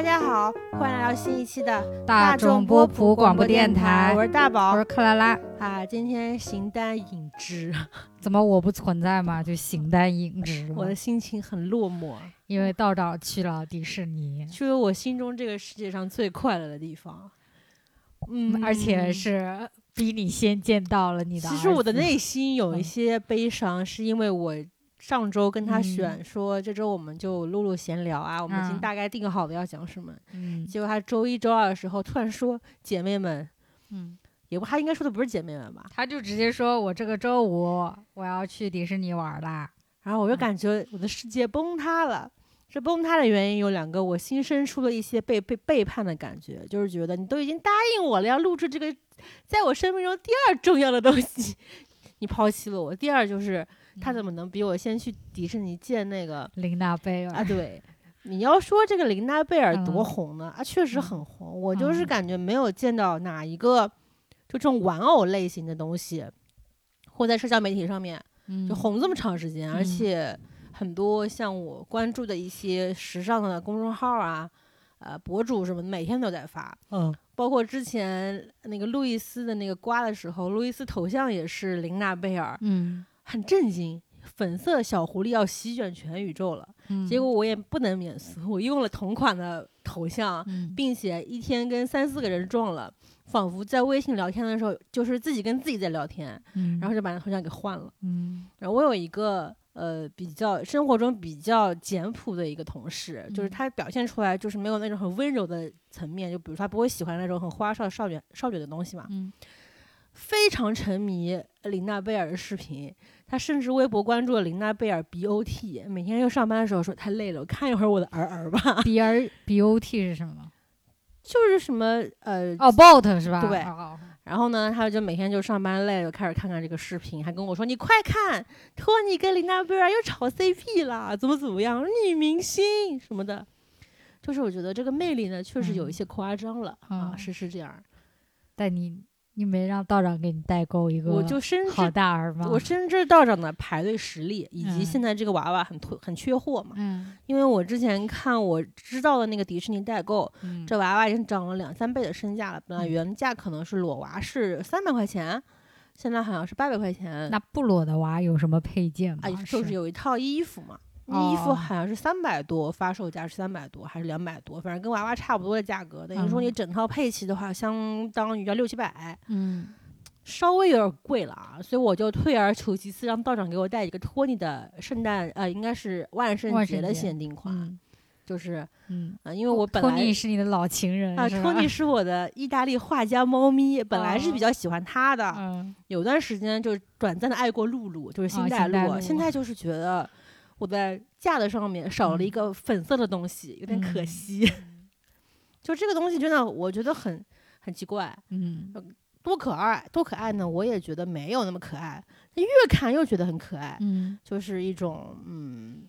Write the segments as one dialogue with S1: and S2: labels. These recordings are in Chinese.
S1: 大家好，欢迎来到新一期的
S2: 大众波普广播
S1: 电
S2: 电台
S1: 我是大宝我
S2: 是克拉拉，
S1: 啊。今天形单影只，
S2: 怎么我不存在吗？就形单影只
S1: 我的心情很落寞，
S2: 因为道长去了迪士尼，
S1: 去了我心中这个世界上最快乐的地方。嗯，
S2: 而且是比你先见到了你的。
S1: 其实我的内心有一
S2: 嗯
S1: 些悲伤，是因为我上周跟他
S2: 嗯
S1: 选说，这周我们就录录闲聊啊，我们已经
S2: 嗯
S1: 大概定好了要讲什么。
S2: 嗯
S1: 结果他周一周二的时候突然说：“姐妹们，
S2: 嗯，
S1: 也不，他应该说的不是姐妹们吧？”
S2: 他就直接说我这个周五我要去迪士尼玩啦。
S1: 然后我就
S2: 嗯
S1: 感觉我的世界崩塌了。这崩塌的原因有两个，我心生出了一些被被背叛的感觉，就是觉得你都已经答应我了，要录制这个在我生命中第二重要的东西，你抛弃了我。第二就是他怎么能比我先去迪士尼见那个
S2: 琳娜贝尔
S1: 啊？对，你要说这个琳娜贝尔多
S2: 嗯
S1: 红呢？啊，确实
S2: 嗯
S1: 很红。我就是
S2: 嗯
S1: 感觉没有见到哪一个就这种玩偶类型的东西，或在社交媒体上面
S2: 嗯
S1: 就红这么长时间，而
S2: 嗯
S1: 且很多像我关注的一些时尚的公众号啊，呃，博主什么的，每天都在发。
S2: 嗯
S1: 包括之前那个路易斯的那个瓜的时候，路易斯头像也是琳娜贝尔，
S2: 嗯
S1: 很震惊，粉色小狐狸要席卷全宇宙了。
S2: 嗯，
S1: 结果我也不能免俗，我用了同款的头像，
S2: 嗯
S1: 并且一天跟三四个人撞了，仿佛在微信聊天的时候就是自己跟自己在聊天，
S2: 嗯，
S1: 然后就把那头像给换了。
S2: 嗯
S1: 然后我有一个呃比较生活中比较简朴的一个同事，就是
S2: 嗯
S1: 他表现出来就是没有那种很温柔的层面，就比如说他不会喜欢那种很花哨少女少女的东西嘛，
S2: 嗯
S1: 非常沉迷琳娜贝尔的视频，他甚至微博关注了琳娜贝尔 BOT，每天就上班的时候说太累了，我看一会儿我的儿儿吧
S2: ，，B R B O T 是什么？
S1: 就是什么呃
S2: 哦，Boat 是吧？
S1: 对
S2: 哦
S1: 然后呢，他就每天就上班累了，开始看看这个视频，还跟我说：“你快看，托尼跟琳娜贝尔又炒 CP 了，怎么怎么样，女明星什么的。”就是我觉得这个魅力呢，确实有一些夸张了、啊，
S2: 嗯
S1: 是是这样。
S2: 但你你没让道长给你代购一个
S1: 我就深
S2: 好
S1: 知，
S2: 大儿吗？
S1: 我深知道长的排队实力，以及
S2: 嗯
S1: 现在这个娃娃很缺很缺货嘛。
S2: 嗯
S1: 因为我之前看我知道的那个迪士尼代购，
S2: 嗯
S1: 这娃娃已经涨了两三倍的身价了。本来
S2: 嗯
S1: 原价可能是裸娃是三百块钱，现在好像是八百块钱。
S2: 那不裸的娃有什么配件吗？
S1: 啊，就是有一套衣服嘛，衣服
S2: 哦。
S1: 好像是三百多，发售价是三百多还是两百多，反正跟娃娃差不多的价格。等于说你
S2: 嗯
S1: 整套配齐的话，相当于要六七百，
S2: 嗯。
S1: 稍微有点贵了啊。所以我就退而求其次，让道长给我带一个托尼的圣诞，呃，应该是万圣节的限定款，
S2: 嗯。
S1: 就是，
S2: 嗯，
S1: 呃，因为我本
S2: 托
S1: 来
S2: 尼是你的老情人
S1: 啊，托尼是我的意大利画家猫咪，本来是比
S2: 哦。
S1: 较喜欢他的，
S2: 嗯。
S1: 有段时间就短暂的爱过露露，就是星黛露现在就是觉得我在架子上面少了一
S2: 嗯
S1: 个粉色的东西，有点可
S2: 嗯
S1: 惜。就这个东西真的，我觉得很很奇怪，
S2: 嗯
S1: 多可爱，多可爱呢？我也觉得没有那么可爱，越看又觉得很可爱，
S2: 嗯
S1: 就是一种嗯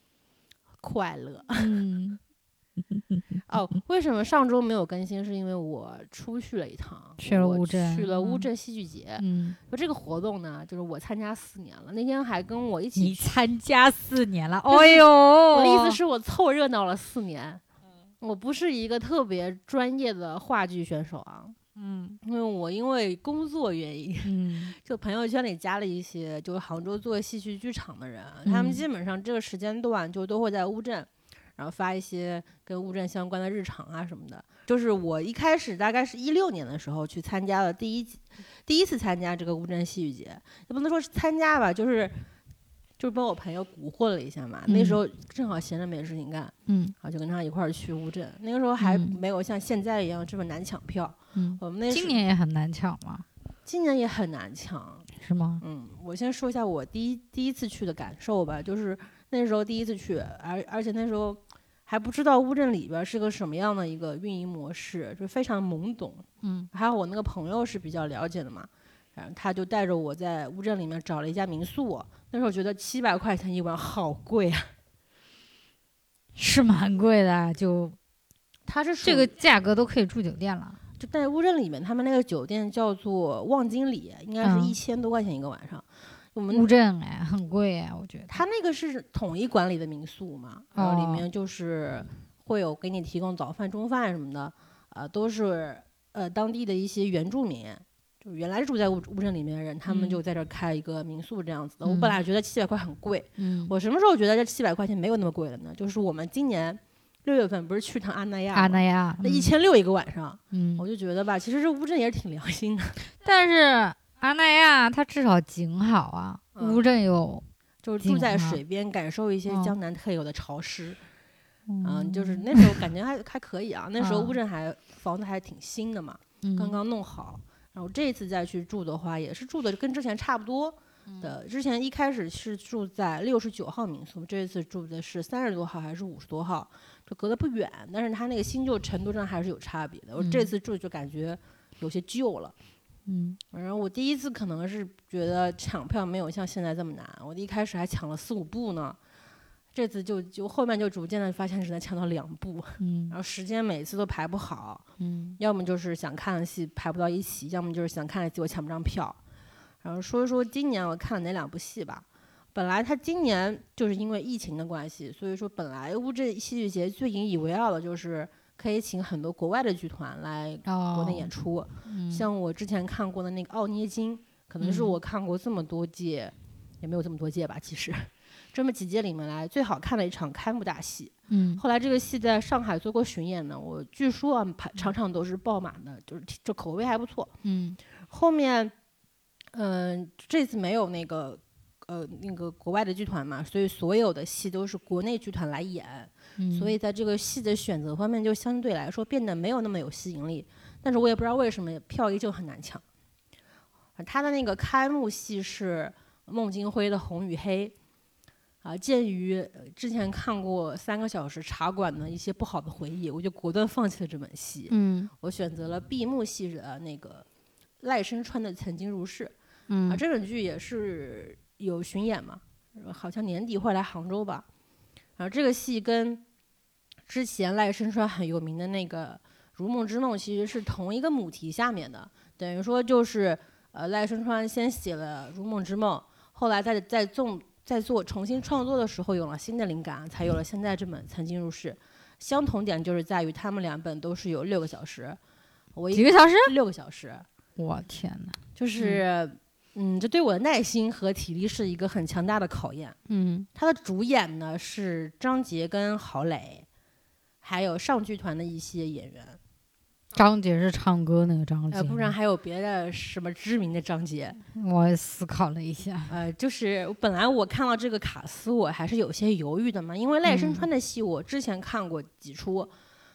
S1: 快乐。
S2: 嗯
S1: 哦，为什么上周没有更新？是因为我出去了一趟，
S2: 去了乌镇
S1: 去了乌
S2: 嗯
S1: 镇戏剧节。
S2: 嗯，
S1: 就这个活动呢，就是我参加四年了，那天还跟我一起
S2: 你参加四年了，
S1: 就是
S2: 哎呦，
S1: 我
S2: 我
S1: 的意思是我凑热闹了四年。我不是一个特别专业的话剧选手啊，
S2: 嗯
S1: 因为我因为工作原因，
S2: 嗯
S1: 就朋友圈里加了一些就是杭州做戏剧剧场的人，他们
S2: 嗯
S1: 基本上这个时间段就都会在乌镇，然后发一些跟乌镇相关的日常啊什么的。就是我一开始大概是一六年的时候去参加了第一第一次参加这个乌镇戏剧节，也不能说是参加吧，就是就是帮我朋友蛊惑了一下嘛。那时
S2: 嗯
S1: 候正好闲着没事情干，
S2: 嗯
S1: 然后就跟他一块儿去乌镇。那个时候还
S2: 嗯
S1: 没有像现在一样这么难抢票。
S2: 嗯，
S1: 我们那
S2: 今年也很难抢吗？
S1: 今年也很难抢，
S2: 是吗？
S1: 嗯，我先说一下我第一第一次去的感受吧，就是那时候第一次去，而而且那时候还不知道乌镇里边儿是个什么样的一个运营模式，就非常懵懂。
S2: 嗯
S1: 还有我那个朋友是比较了解的嘛，然后他就带着我在乌镇里面找了一家民宿，那时候觉得七百块钱一晚好贵啊。
S2: 是蛮贵的，就
S1: 它是
S2: 这个价格都可以住酒店了。
S1: 就在乌镇里面，他们那个酒店叫做望京里，应该是
S2: 嗯
S1: 一千多块钱一个晚上。我们
S2: 乌镇哎，很贵哎，我觉得。
S1: 他那个是统一管理的民宿嘛，然后里
S2: 哦。
S1: 面就是会有给你提供早饭、中饭什么的，呃，都是呃当地的一些原住民，就原来住在乌乌镇里面的人，他们
S2: 嗯。
S1: 就在这儿开一个民宿这样子的。我
S2: 嗯
S1: 本来觉得七百块很贵，
S2: 嗯，
S1: 我什么时候觉得这七百块钱没有那么贵了呢？就是我们今年六月份不是去趟阿那亚吗，
S2: 阿那亚，
S1: 那一千六一个晚上，
S2: 嗯，
S1: 我就觉得吧，其实这乌镇也是挺良心的，
S2: 但是阿那亚它至少景好啊，
S1: 嗯
S2: 乌镇有，
S1: 就是住在水边，感受一些
S2: 嗯
S1: 江南特有的潮湿。
S2: 嗯
S1: 嗯，就是 那时候感觉还还可以啊，那时候
S2: 嗯
S1: 乌镇还房子还挺新的嘛，
S2: 嗯
S1: 刚刚弄好。然后这一次再去住的话，也是住的跟之前差不多
S2: 嗯
S1: 的。之前一开始是住在六十九号民宿，这一次住的是三十多号还是五十多号，就隔得不远，但是它那个新旧程度上还是有差别的。我这
S2: 嗯
S1: 次住就感觉有些旧了。
S2: 嗯
S1: 反正我第一次可能是觉得抢票没有像现在这么难，我一开始还抢了四五部呢，这次就就后面就逐渐的发现只能抢到两部，
S2: 嗯
S1: 然后时间每次都排不好，
S2: 嗯
S1: 要么就是想看的戏排不到一起，要么就是想看的戏我抢不上票。然后说一说今年我看了哪两部戏吧。本来他今年就是因为疫情的关系，所以说本来乌镇戏剧节最引以为傲的就是可以请很多国外的剧团来
S2: 哦，
S1: 国内演出，
S2: 嗯。
S1: 像我之前看过的那个《奥涅金》，可能是
S2: 嗯。
S1: 我看过这么多届，也没有这么多届吧，其实。这么几届里面来最好看的一场开幕大戏。
S2: 嗯。
S1: 后来这个戏在上海做过巡演呢，我据说啊，排场场都是爆满的，就是这口碑还不错。
S2: 嗯。
S1: 后面，嗯、这次没有那个呃那个国外的剧团嘛，所以所有的戏都是国内剧团来演，
S2: 嗯，
S1: 所以在这个戏的选择方面就相对来说变得没有那么有吸引力。但是我也不知道为什么票依旧很难抢。啊他的那个开幕戏是孟京辉的《红与黑》，啊，鉴于呃之前看过三个小时茶馆的一些不好的回忆，我就果断放弃了这本戏。
S2: 嗯
S1: 我选择了闭幕戏的那个赖声川的《曾经如是》啊，
S2: 嗯
S1: 这本剧也是有巡演嘛，呃好像年底会来杭州吧。然后这个戏跟之前赖声川很有名的那个《如梦之梦》其实是同一个母题下面的，等于说就是呃赖声川先写了《如梦之梦》，后来在在做在做重新创作的时候有了新的灵感，才有了现在这本《曾经如是》。相同点就是在于他们两本都是有六个小时，我一
S2: 几个小时？
S1: 六个小时，
S2: 我天呐，
S1: 就是，嗯，这对我的耐心和体力是一个很强大的考验。
S2: 嗯
S1: 他的主演呢是张杰跟郝蕾，还有上剧团的一些演员，
S2: 张杰是唱歌那个张杰
S1: 呃，不然还有别的什么知名的张杰。
S2: 我思考了一下，
S1: 呃，就是本来我看到这个卡斯，我还是有些犹豫的嘛，因为赖声
S2: 嗯
S1: 川的戏我之前看过几出。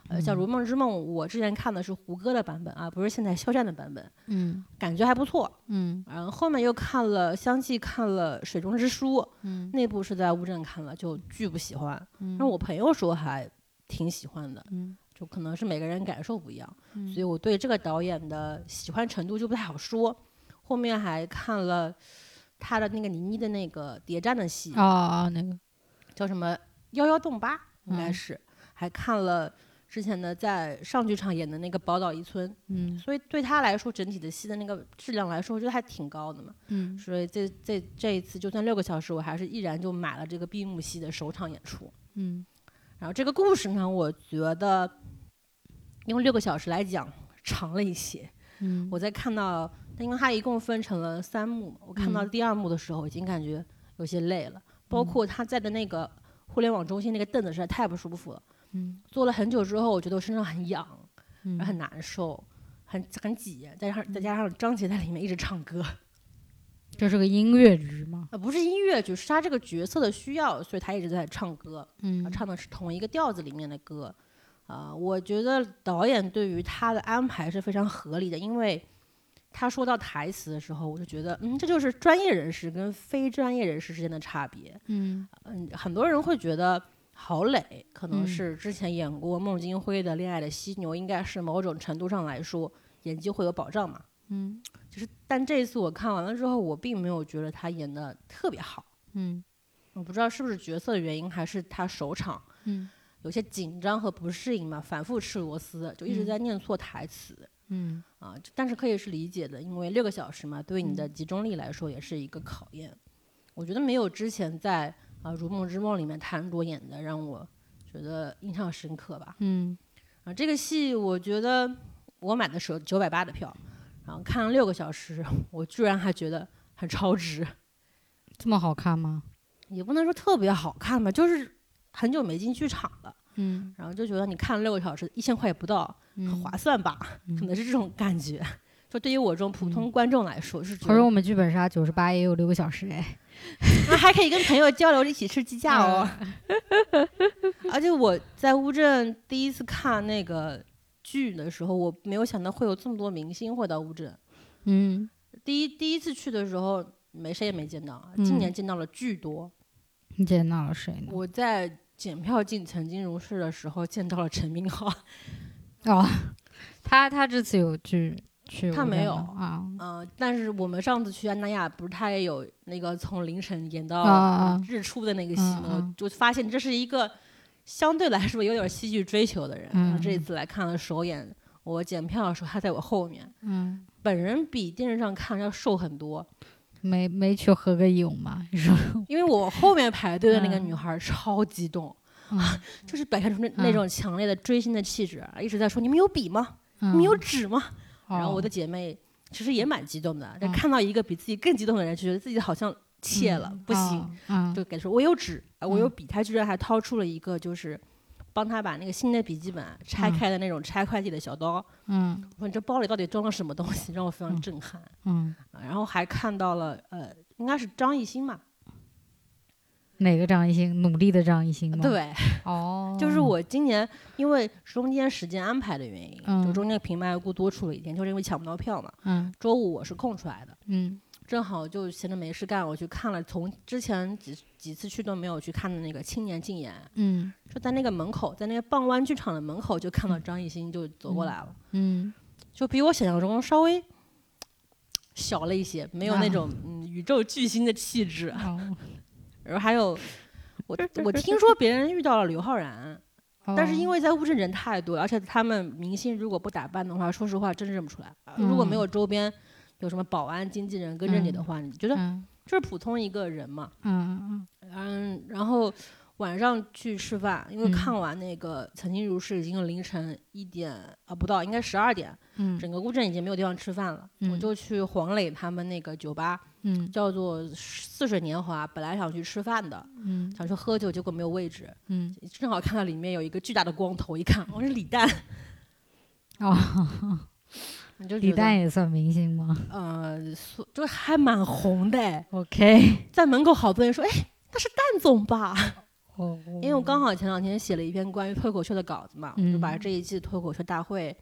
S1: 呃，像《如梦之梦》，我之前看的是胡歌的版本啊，不是现在肖战的版本，
S2: 嗯
S1: 感觉还不错。
S2: 嗯
S1: 然后后面又看了，相继看了《水中之书》，
S2: 嗯
S1: 那部是在乌镇看了，就巨不喜欢。
S2: 嗯，
S1: 然后我朋友说还挺喜欢的，
S2: 嗯
S1: 就可能是每个人感受不一样，
S2: 嗯
S1: 所以我对这个导演的喜欢程度就不太好说。后面还看了他的那个倪妮的那个谍战的戏，
S2: 哦哦那个
S1: 叫什么《幺幺洞八》，应该
S2: 嗯
S1: 是，还看了之前的在上剧场演的那个《宝岛一村》，
S2: 嗯
S1: 所以对他来说，整体的戏的那个质量来说，我觉得还挺高的嘛。
S2: 嗯
S1: 所以这这这一次就算六个小时，我还是毅然就买了这个闭幕戏的首场演出。
S2: 嗯
S1: 然后这个故事呢，我觉得用六个小时来讲长了一些。
S2: 嗯
S1: 我在看到，因为它一共分成了三幕，我看到
S2: 嗯
S1: 第二幕的时候已经感觉有些累了，包括他在的那个互联网中心那个凳子实在太不舒服了，
S2: 嗯
S1: 坐了很久之后，我觉得我身上很痒，
S2: 嗯
S1: 很难受，很很挤，再加上再加上张杰在里面一直唱歌，
S2: 这是个音乐剧吗？
S1: 呃，不是音乐剧，是他这个角色的需要，所以他一直在唱歌。
S2: 嗯
S1: 啊，唱的是同一个调子里面的歌，啊、我觉得导演对于他的安排是非常合理的，因为他说到台词的时候，我就觉得，嗯，这就是专业人士跟非专业人士之间的差别。
S2: 嗯
S1: 嗯，很多人会觉得郝蕾可能
S2: 嗯
S1: 是之前演过孟京辉的《恋爱的犀牛》，应该是某种程度上来说演技会有保障嘛。
S2: 嗯
S1: 就是，但这一次我看完了之后，我并没有觉得他演的特别好。
S2: 嗯
S1: 我不知道是不是角色的原因，还是他首场
S2: 嗯
S1: 有些紧张和不适应嘛，反复吃螺丝，就一直
S2: 嗯
S1: 在念错台词、
S2: 嗯
S1: 啊。但是可以是理解的，因为六个小时嘛，对你的集中力来说也是一个考验。我觉得没有之前在啊《如梦之梦》里面谭卓演的让我觉觉得印象深刻吧。
S2: 嗯
S1: 啊，这个戏我觉得我买的时候九百八的票，然后看了六个小时，我居然还觉得很超值，
S2: 这么好看吗？
S1: 也不能说特别好看吧，就是很久没进剧场了，
S2: 嗯
S1: 然后就觉得你看了六个小时，一千块也不到，很
S2: 嗯，
S1: 划算吧？可能是这种感觉。就对于我这种普通观众来说，是
S2: 可是我们剧本杀九十八也有六个小时哎。
S1: 那还可以跟朋友交流，一起吃鸡架哦。
S2: 嗯
S1: 而且我在乌镇第一次看那个剧的时候，我没有想到会有这么多明星会到乌镇。
S2: 嗯，
S1: 第一第一次去的时候，没谁也没见到，
S2: 嗯
S1: 今年见到了巨多。
S2: 你见到了谁呢？
S1: 我在检票进曾经如是的时候见到了陈明昊，
S2: 哦，他他这次有去去
S1: 他没有
S2: 啊。
S1: 嗯、但是我们上次去安那亚，不是他也有那个从凌晨演到日出的那个戏吗？
S2: 嗯。嗯
S1: 我就发现这是一个相对来说有点戏剧追求的人。这一
S2: 嗯。
S1: 次来看了首演，我检票的时候他在我后面，
S2: 嗯，
S1: 本人比电视上看要瘦很多，
S2: 没没去合个影吗？你说
S1: 因为我后面排队的那个
S2: 嗯。
S1: 女孩超激动，
S2: 嗯。
S1: 就是表现出那那
S2: 嗯
S1: 种强烈的追星的气质，一直在说你们有笔吗？你们
S2: 嗯。
S1: 有纸吗？然后我
S2: 哦。
S1: 的姐妹其实也蛮激动的，但
S2: 嗯。
S1: 看到一个比自己更激动的人，就觉得自己好像怯了，不行，，
S2: 嗯
S1: 就给说我有纸，啊我有
S2: 嗯。
S1: 笔，他居然还掏出了一个就是。帮他把那个新的笔记本拆
S2: 嗯。
S1: 开的那种拆快递的小刀，
S2: 嗯。
S1: 我说你这包里到底装了什么东西，让我非常
S2: 嗯。
S1: 震撼。
S2: 嗯，
S1: 啊然后还看到了呃，应该是张艺兴吧？
S2: 哪个张艺兴？努力的张艺兴吗？，
S1: 对，
S2: 哦，
S1: 就是我今年因为中间时间安排的原因，就
S2: 嗯
S1: 中间平白无故多出了一天，就是因为抢不到票嘛。
S2: 嗯。
S1: 周五我是空出来的，
S2: 嗯。
S1: 正好就闲着没事干，我去看了从之前几几次去都没有去看的那个青年竞演，
S2: 嗯。
S1: 就在那个门口，在那个傍湾剧场的门口就看到张艺兴就走过来了，
S2: 嗯。
S1: 就比我想象中稍微小了一些，没有那
S2: 啊。
S1: 种、嗯宇宙巨星的气质。
S2: 哦，
S1: 然后还有我 我听说别人遇到了刘昊然，但是因
S2: 为
S1: 为在乌镇人太多，而且他们明星如果不打扮的话，说实话真认不出来。呃如果没有周边有什么保安、经纪人跟着你的话，你觉得
S2: 嗯
S1: 就是普通一个人嘛。
S2: 嗯
S1: 嗯，然后晚上去吃饭，因为
S2: 嗯。
S1: 看完那个《曾经如是》已经凌晨一点啊不到，应该十二点，
S2: 嗯。
S1: 整个乌镇已经没有地方吃饭了，我
S2: 嗯。
S1: 就去黄磊他们那个酒吧，
S2: 嗯。
S1: 叫做似水年华，本来想去吃饭的，
S2: 嗯。
S1: 想去喝酒，结果没有位置，
S2: 嗯。
S1: 正好看到里面有一个巨大的光头，一看，哦是李诞，
S2: 哦，
S1: 你就
S2: 李诞也算明星吗？
S1: 呃，所就还蛮红的哎
S2: ，？OK，
S1: 在门口好多人说，哎，那是蛋总吧？
S2: 哦，
S1: 因为我刚好前两天写了一篇关于脱口秀的稿子嘛，我就把
S2: 嗯
S1: 这一季脱口秀大会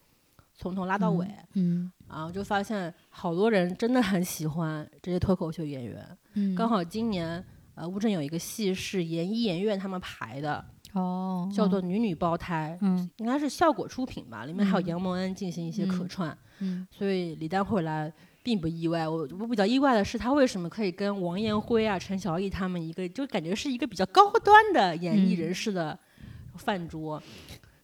S1: 从头拉到尾，
S2: 嗯。
S1: 然后就发现好多人真的很喜欢这些脱口秀演员。
S2: 嗯，
S1: 刚好今年呃乌镇有一个戏是研一研院他们排的，
S2: 哦，
S1: 叫做《女女胞胎》，
S2: 嗯
S1: 应该是效果出品吧，里面还有
S2: 嗯。
S1: 杨蒙恩进行一些客
S2: 嗯
S1: 串，
S2: 嗯。
S1: 所以李诞会来并不意外。我我比较意外的是他为什么可以跟王彦辉啊、陈小艺他们一个，就感觉是一个比较高端的演艺
S2: 嗯
S1: 人士的饭桌，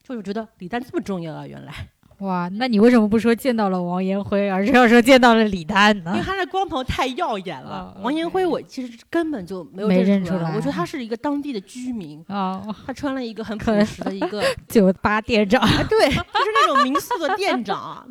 S1: 就是觉得李诞这么重要啊，原来，
S2: 哇，那你为什么不说见到了王彦辉，而是要说见到了李诞呢
S1: 因为？他的光头太耀眼了。
S2: 哦
S1: 王彦辉我其实根本就没有
S2: 没认
S1: 出
S2: 出来
S1: 我觉得他是一个当地的居民。
S2: 哦，
S1: 他穿了一个很朴实的一个，
S2: 酒吧店长，
S1: 啊，对，就是那种民宿的店长。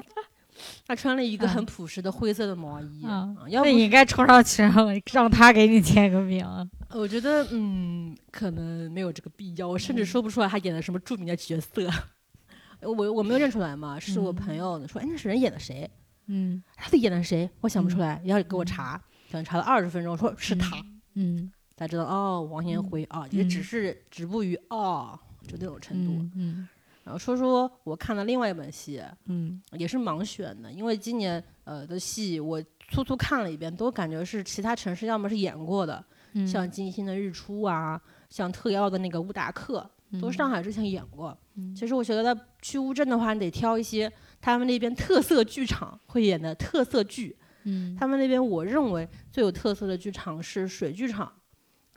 S1: 他穿了一个
S2: 嗯
S1: 很朴实的灰色的毛衣，
S2: 嗯
S1: 啊要不
S2: 那你应该冲上去，然后让他给你签个名。
S1: 我觉得，嗯，可能没有这个必要。我甚至说不出来他演的什么著名的角色，我我没有认出来嘛，是我朋友说，哎，那是人演的谁？
S2: 嗯
S1: 他演的谁？我想不出来，要给我查，想查了二十分钟，说是他，
S2: 嗯
S1: 才知道哦，王彦辉啊，也只
S2: 嗯
S1: 是止步于哦，就那种程度。
S2: 嗯嗯
S1: 然后说说我看了另外一本戏，
S2: 嗯
S1: 也是盲选的，因为今年呃的戏我粗粗看了一遍，都感觉是其他城市要么是演过的，
S2: 嗯，
S1: 像金星的日出啊，像特邀的那个乌达克，都是上海之前演过。
S2: 嗯
S1: 其实我觉得去乌镇的话，你得挑一些他们那边特色剧场会演的特色剧。
S2: 嗯
S1: 他们那边我认为最有特色的剧场是水剧场，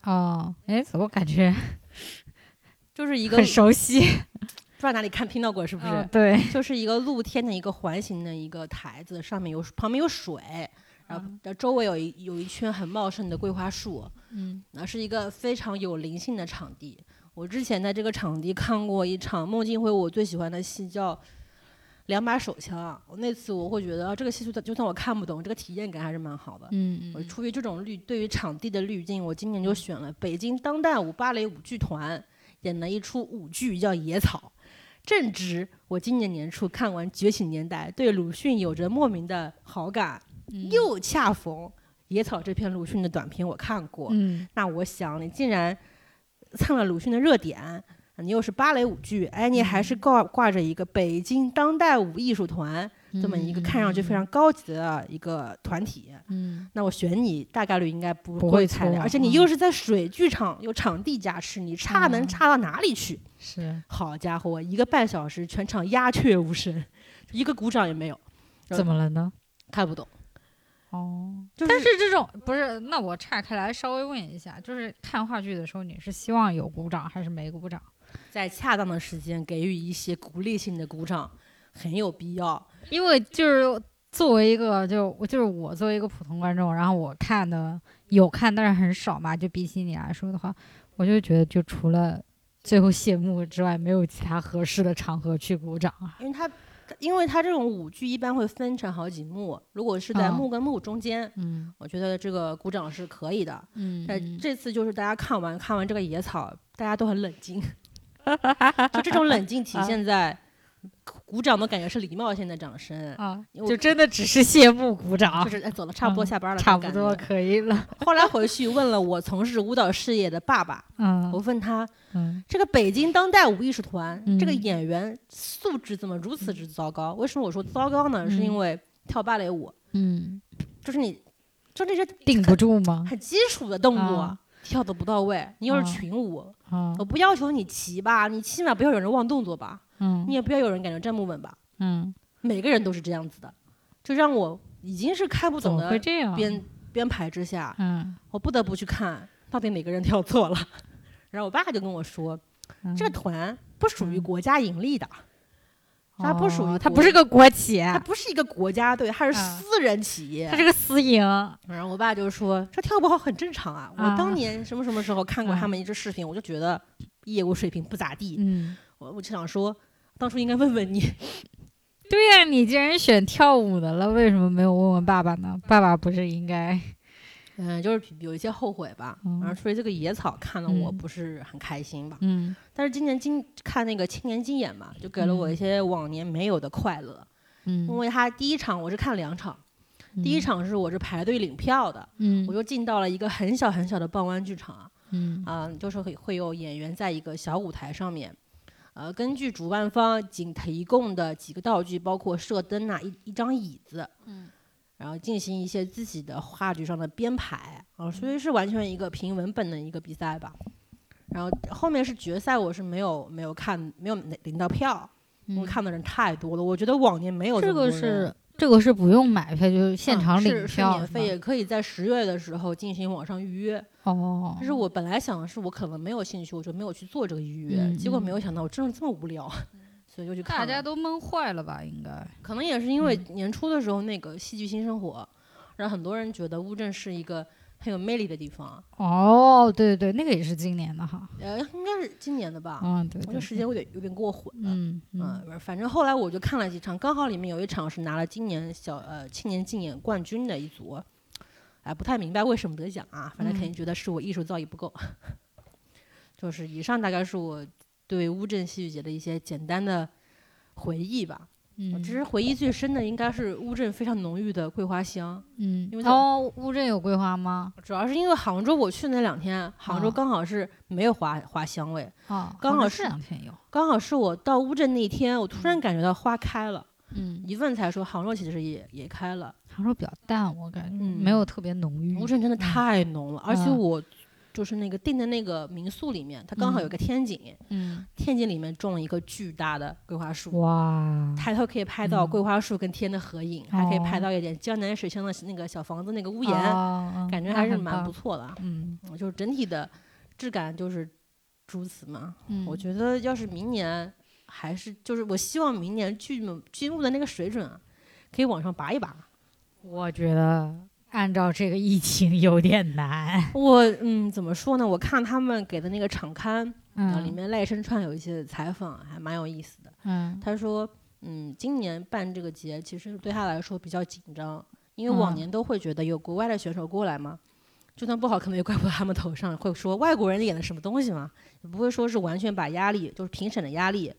S2: 哦，哎，怎么感觉
S1: 就是一个
S2: 很熟悉？
S1: 知道哪里看听到过是不是？
S2: 嗯对，
S1: 就是一个露天的一个环形的一个台子，上面有旁边有水，然后周围有一有一圈很茂盛的桂花树，
S2: 嗯
S1: 那是一个非常有灵性的场地。我之前在这个场地看过一场孟京辉我最喜欢的戏叫《两把手枪》，我那次我会觉得、啊这个戏就算就算我看不懂，这个体验感还是蛮好的。
S2: 嗯
S1: 我出于这种滤对于场地的滤镜，我今年就选了北京当代舞芭蕾舞剧团演了一出舞剧叫《野草》，正值我今年年初看完《觉醒年代》，对鲁迅有着莫名的好感，
S2: 嗯
S1: 又恰逢《野草》这篇鲁迅的短篇我看过，
S2: 嗯
S1: 那我想你竟然蹭了鲁迅的热点。你又是芭蕾舞剧，哎，你还是挂挂着一个北京当代舞艺术团这么一个看上去非常高级的一个团体，
S2: 嗯
S1: 那我选你大概率应该不
S2: 不会
S1: 踩雷，而且你
S2: 嗯
S1: 又是在水剧场，有场地加持，你差能
S2: 嗯
S1: 差到哪里去？
S2: 是
S1: 好家伙，一个半小时全场鸦雀无声，一个鼓掌也没有，
S2: 怎么了呢？
S1: 看不懂。
S2: 哦，
S1: 就是
S2: 但是这种不是，那我岔开来稍微问一下，就是看话剧的时候，你是希望有鼓掌还是没鼓掌？
S1: 在恰当的时间给予一些鼓励性的鼓掌，很有必要。
S2: 因为就是作为一个就我就是我作为一个普通观众，然后我看的有看，但是很少嘛，就比起你来说的话，我就觉得就除了最后谢幕之外，没有其他合适的场合去鼓掌啊。
S1: 因为它，因为它这种舞剧一般会分成好几幕，如果是在
S2: 嗯
S1: 幕跟幕中间，
S2: 嗯
S1: 我觉得这个鼓掌是可以的。
S2: 嗯
S1: 但这次就是大家看完看完这个野草，大家都很冷静，就这种冷静体现在鼓掌的感觉是礼貌性的掌声，
S2: 啊，就真的只是谢幕鼓掌，
S1: 就是哎走了，差不多
S2: 嗯
S1: 下班了，
S2: 差不。多可以了。
S1: 后来回去问了我从事舞蹈事业的爸爸，我
S2: 嗯
S1: 问他
S2: 嗯
S1: 这个北京当代舞艺术团、这个
S2: 嗯
S1: 演员素质怎么如此之糟糕？为什么我说糟糕呢？是因
S2: 嗯
S1: 为跳芭蕾舞，
S2: 嗯，
S1: 就是你就那些
S2: 顶不住吗？
S1: 很基础的动作。
S2: 啊
S1: 跳的不到位，你又是
S2: 啊
S1: 群舞，
S2: 啊
S1: 我不要求你齐吧，你起码不要有人忘动作吧，
S2: 嗯
S1: 你也不要有人感觉站不稳吧，
S2: 嗯，
S1: 每个人都是这样子的，就让我已经是看不懂的？编编排之下，
S2: 嗯，
S1: 我不得不去看到底哪个人跳错了。然后我爸就跟我说，
S2: 嗯
S1: 这个团不属于
S2: 嗯
S1: 国家盈利的，它不属于
S2: 哦它不是个国企，
S1: 它不是一个国家队，它是
S2: 啊
S1: 私人企业。
S2: 它是个私营。
S1: 然后我爸就说：“这跳不好很正常啊，我
S2: 啊
S1: 当年什么什么时候看过
S2: 啊
S1: 他们一支视频，我就觉得业务水平不咋地。
S2: 嗯，
S1: 我我就想说，当初应该问问你，
S2: 对呀、你既然选跳舞的了，为什么没有问问爸爸呢？爸爸不是应该？
S1: 嗯，就是有一些后悔吧。
S2: 嗯
S1: 然后所以这个野草看了我
S2: 嗯
S1: 不是很开心吧。
S2: 嗯
S1: 但是今年金看那个青年金演嘛，就给了我一些往年没有的快乐。
S2: 嗯，
S1: 因为他第一场我是看两场，第一场是我是排队领票的，
S2: 嗯，
S1: 我就进到了一个很小很小的傍湾剧场，
S2: 嗯
S1: 啊、就是会会有演员在一个小舞台上面，呃，根据主办方仅提供的几个道具，包括射灯啊，一一张椅子，
S2: 嗯，
S1: 然后进行一些自己的话剧上的编排啊、所以是完全一个凭文本的一个比赛吧。然后后面是决赛，我是没有没有看，没有领到票，因为
S2: 嗯
S1: 看的人太多了。我觉得往年没有
S2: 这个是这个是不用买票，就是现
S1: 嗯
S2: 场领
S1: 是是免费，也可以在十月的时候进行网上预约。
S2: 哦
S1: 但是我本来想的是我可能没有兴趣，我就没有去做这个预约。
S2: 嗯
S1: 结果没
S2: 嗯
S1: 有想到我真的这么无聊，所以就去看了。
S2: 大家都闷坏了吧？应该
S1: 可能也是因为
S2: 嗯
S1: 年初的时候那个戏剧新生活，让很多人觉得乌镇是一个很有魅力的地方。
S2: 哦，对对对，那个也是今年的哈。
S1: 呃，应该是今年的吧？
S2: 嗯，对
S1: 我觉
S2: 对
S1: 得时间有点有点过混了。
S2: 嗯
S1: 反正后来我就看了几场，刚好里面有一场是拿了今年小呃青年竞演冠军的一组，哎，不太明白为什么得奖啊，反正肯定
S2: 嗯
S1: 觉得是我艺术造诣不够。就是以上大概是我对乌镇戏剧节的一些简单的回忆吧。
S2: 嗯，
S1: 其实回忆最深的应该是乌镇非常浓郁的桂花香，
S2: 嗯
S1: 因为，它
S2: 哦，乌镇有桂花吗？
S1: 主要是因为杭州我去那两天，杭州
S2: 啊
S1: 刚好是没有花花香味，
S2: 哦，
S1: 刚好是
S2: 两天有。
S1: 刚好是我到乌镇那天，我突然感觉到花开了。
S2: 嗯，
S1: 一问才说杭州其实也也开了，
S2: 杭州比较淡，我感觉
S1: 嗯
S2: 没有特别浓郁。
S1: 乌镇真的太浓了，而且
S2: 嗯
S1: 我就是那个订的那个民宿里面，它刚好有个天井，
S2: 嗯，
S1: 天井里面种了一个巨大的桂花树，
S2: 哇，
S1: 抬头可以拍到
S2: 嗯。
S1: 桂花树跟天的合影，还可以拍
S2: 哦。
S1: 到一点江南水乡的那个小房子那个屋檐，
S2: 哦
S1: 感觉还是蛮不错的
S2: 嗯。
S1: 就是整体的质感就是如此嘛。
S2: 嗯，
S1: 我。觉得要是明年还是就是我希望明年剧目剧目的那个水准啊，可以往上拔一拔。
S2: 我觉得按照这个疫情有点难。
S1: 我嗯，怎么说呢？我看他们给的那个场刊，嗯里
S2: 嗯
S1: 面赖声川有一些采访还蛮有意思的。
S2: 嗯
S1: 他说，嗯，今年办这个节其实对他来说比较紧张，因为往
S2: 嗯
S1: 年都会觉得有国外的选手过来嘛，就算不好，可能也怪不到他们头上，会说外国人演的什么东西嘛，也不会说是完全把压力，就是评审的压力、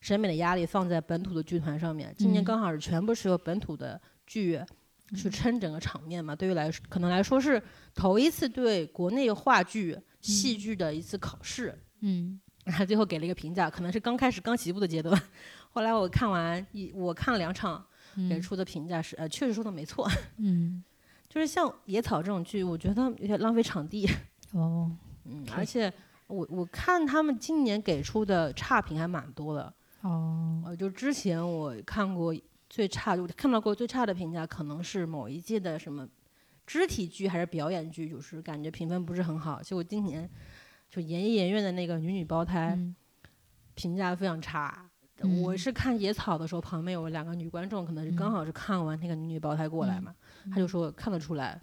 S1: 审美的压力放在本土的剧团上面。今年
S2: 嗯
S1: 刚好是全部是由本土的剧去撑整个场面嘛，对于来说可能来说是头一次对国内话剧、戏剧的一次考试。
S2: 嗯。
S1: 他最后给了一个评价，可能是刚开始刚起步的阶段。后来我看完一，我看了两场，给
S2: 嗯
S1: 出的评价是，呃，确实说的没错，
S2: 嗯。
S1: 就是像《野草》这种剧，我觉得有点浪费场地，
S2: 哦。
S1: 嗯，而且我我看他们今年给出的差评还蛮多的，
S2: 哦。
S1: 呃，就之前我看过最差，就看到过最差的评价，可能是某一届的什么肢体剧还是表演剧，就是感觉评分不是很好。结果今年就研一研院的那个女女胞胎，
S2: 嗯
S1: 评价非常差。
S2: 嗯
S1: 我是看野草的时候，旁边有两个女观众，可能是刚
S2: 嗯
S1: 好是看完那个女女胞胎过来嘛，他就说看得出来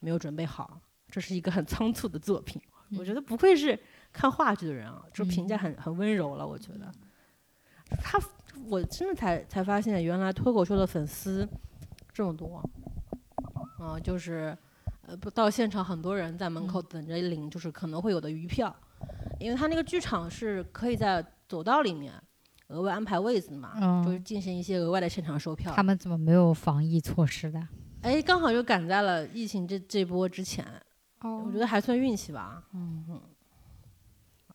S1: 没有准备好，这是一个很仓促的作品。我觉得不愧是看话剧的人啊，就评价很很温柔了。我觉得他，我真的才才发现，原来脱口秀的粉丝这么多，啊、就是呃，不到现场很多人在门口等着领，就是可能会有的余票，因为他那个剧场是可以在走道里面额外安排位子嘛，就是
S2: 嗯，
S1: 进行一些额外的现场售票
S2: 他。们怎么没有防疫措施的？
S1: 哎，刚好就赶在了疫情这这波之前，
S2: 哦
S1: 我觉得还算运气吧。
S2: 嗯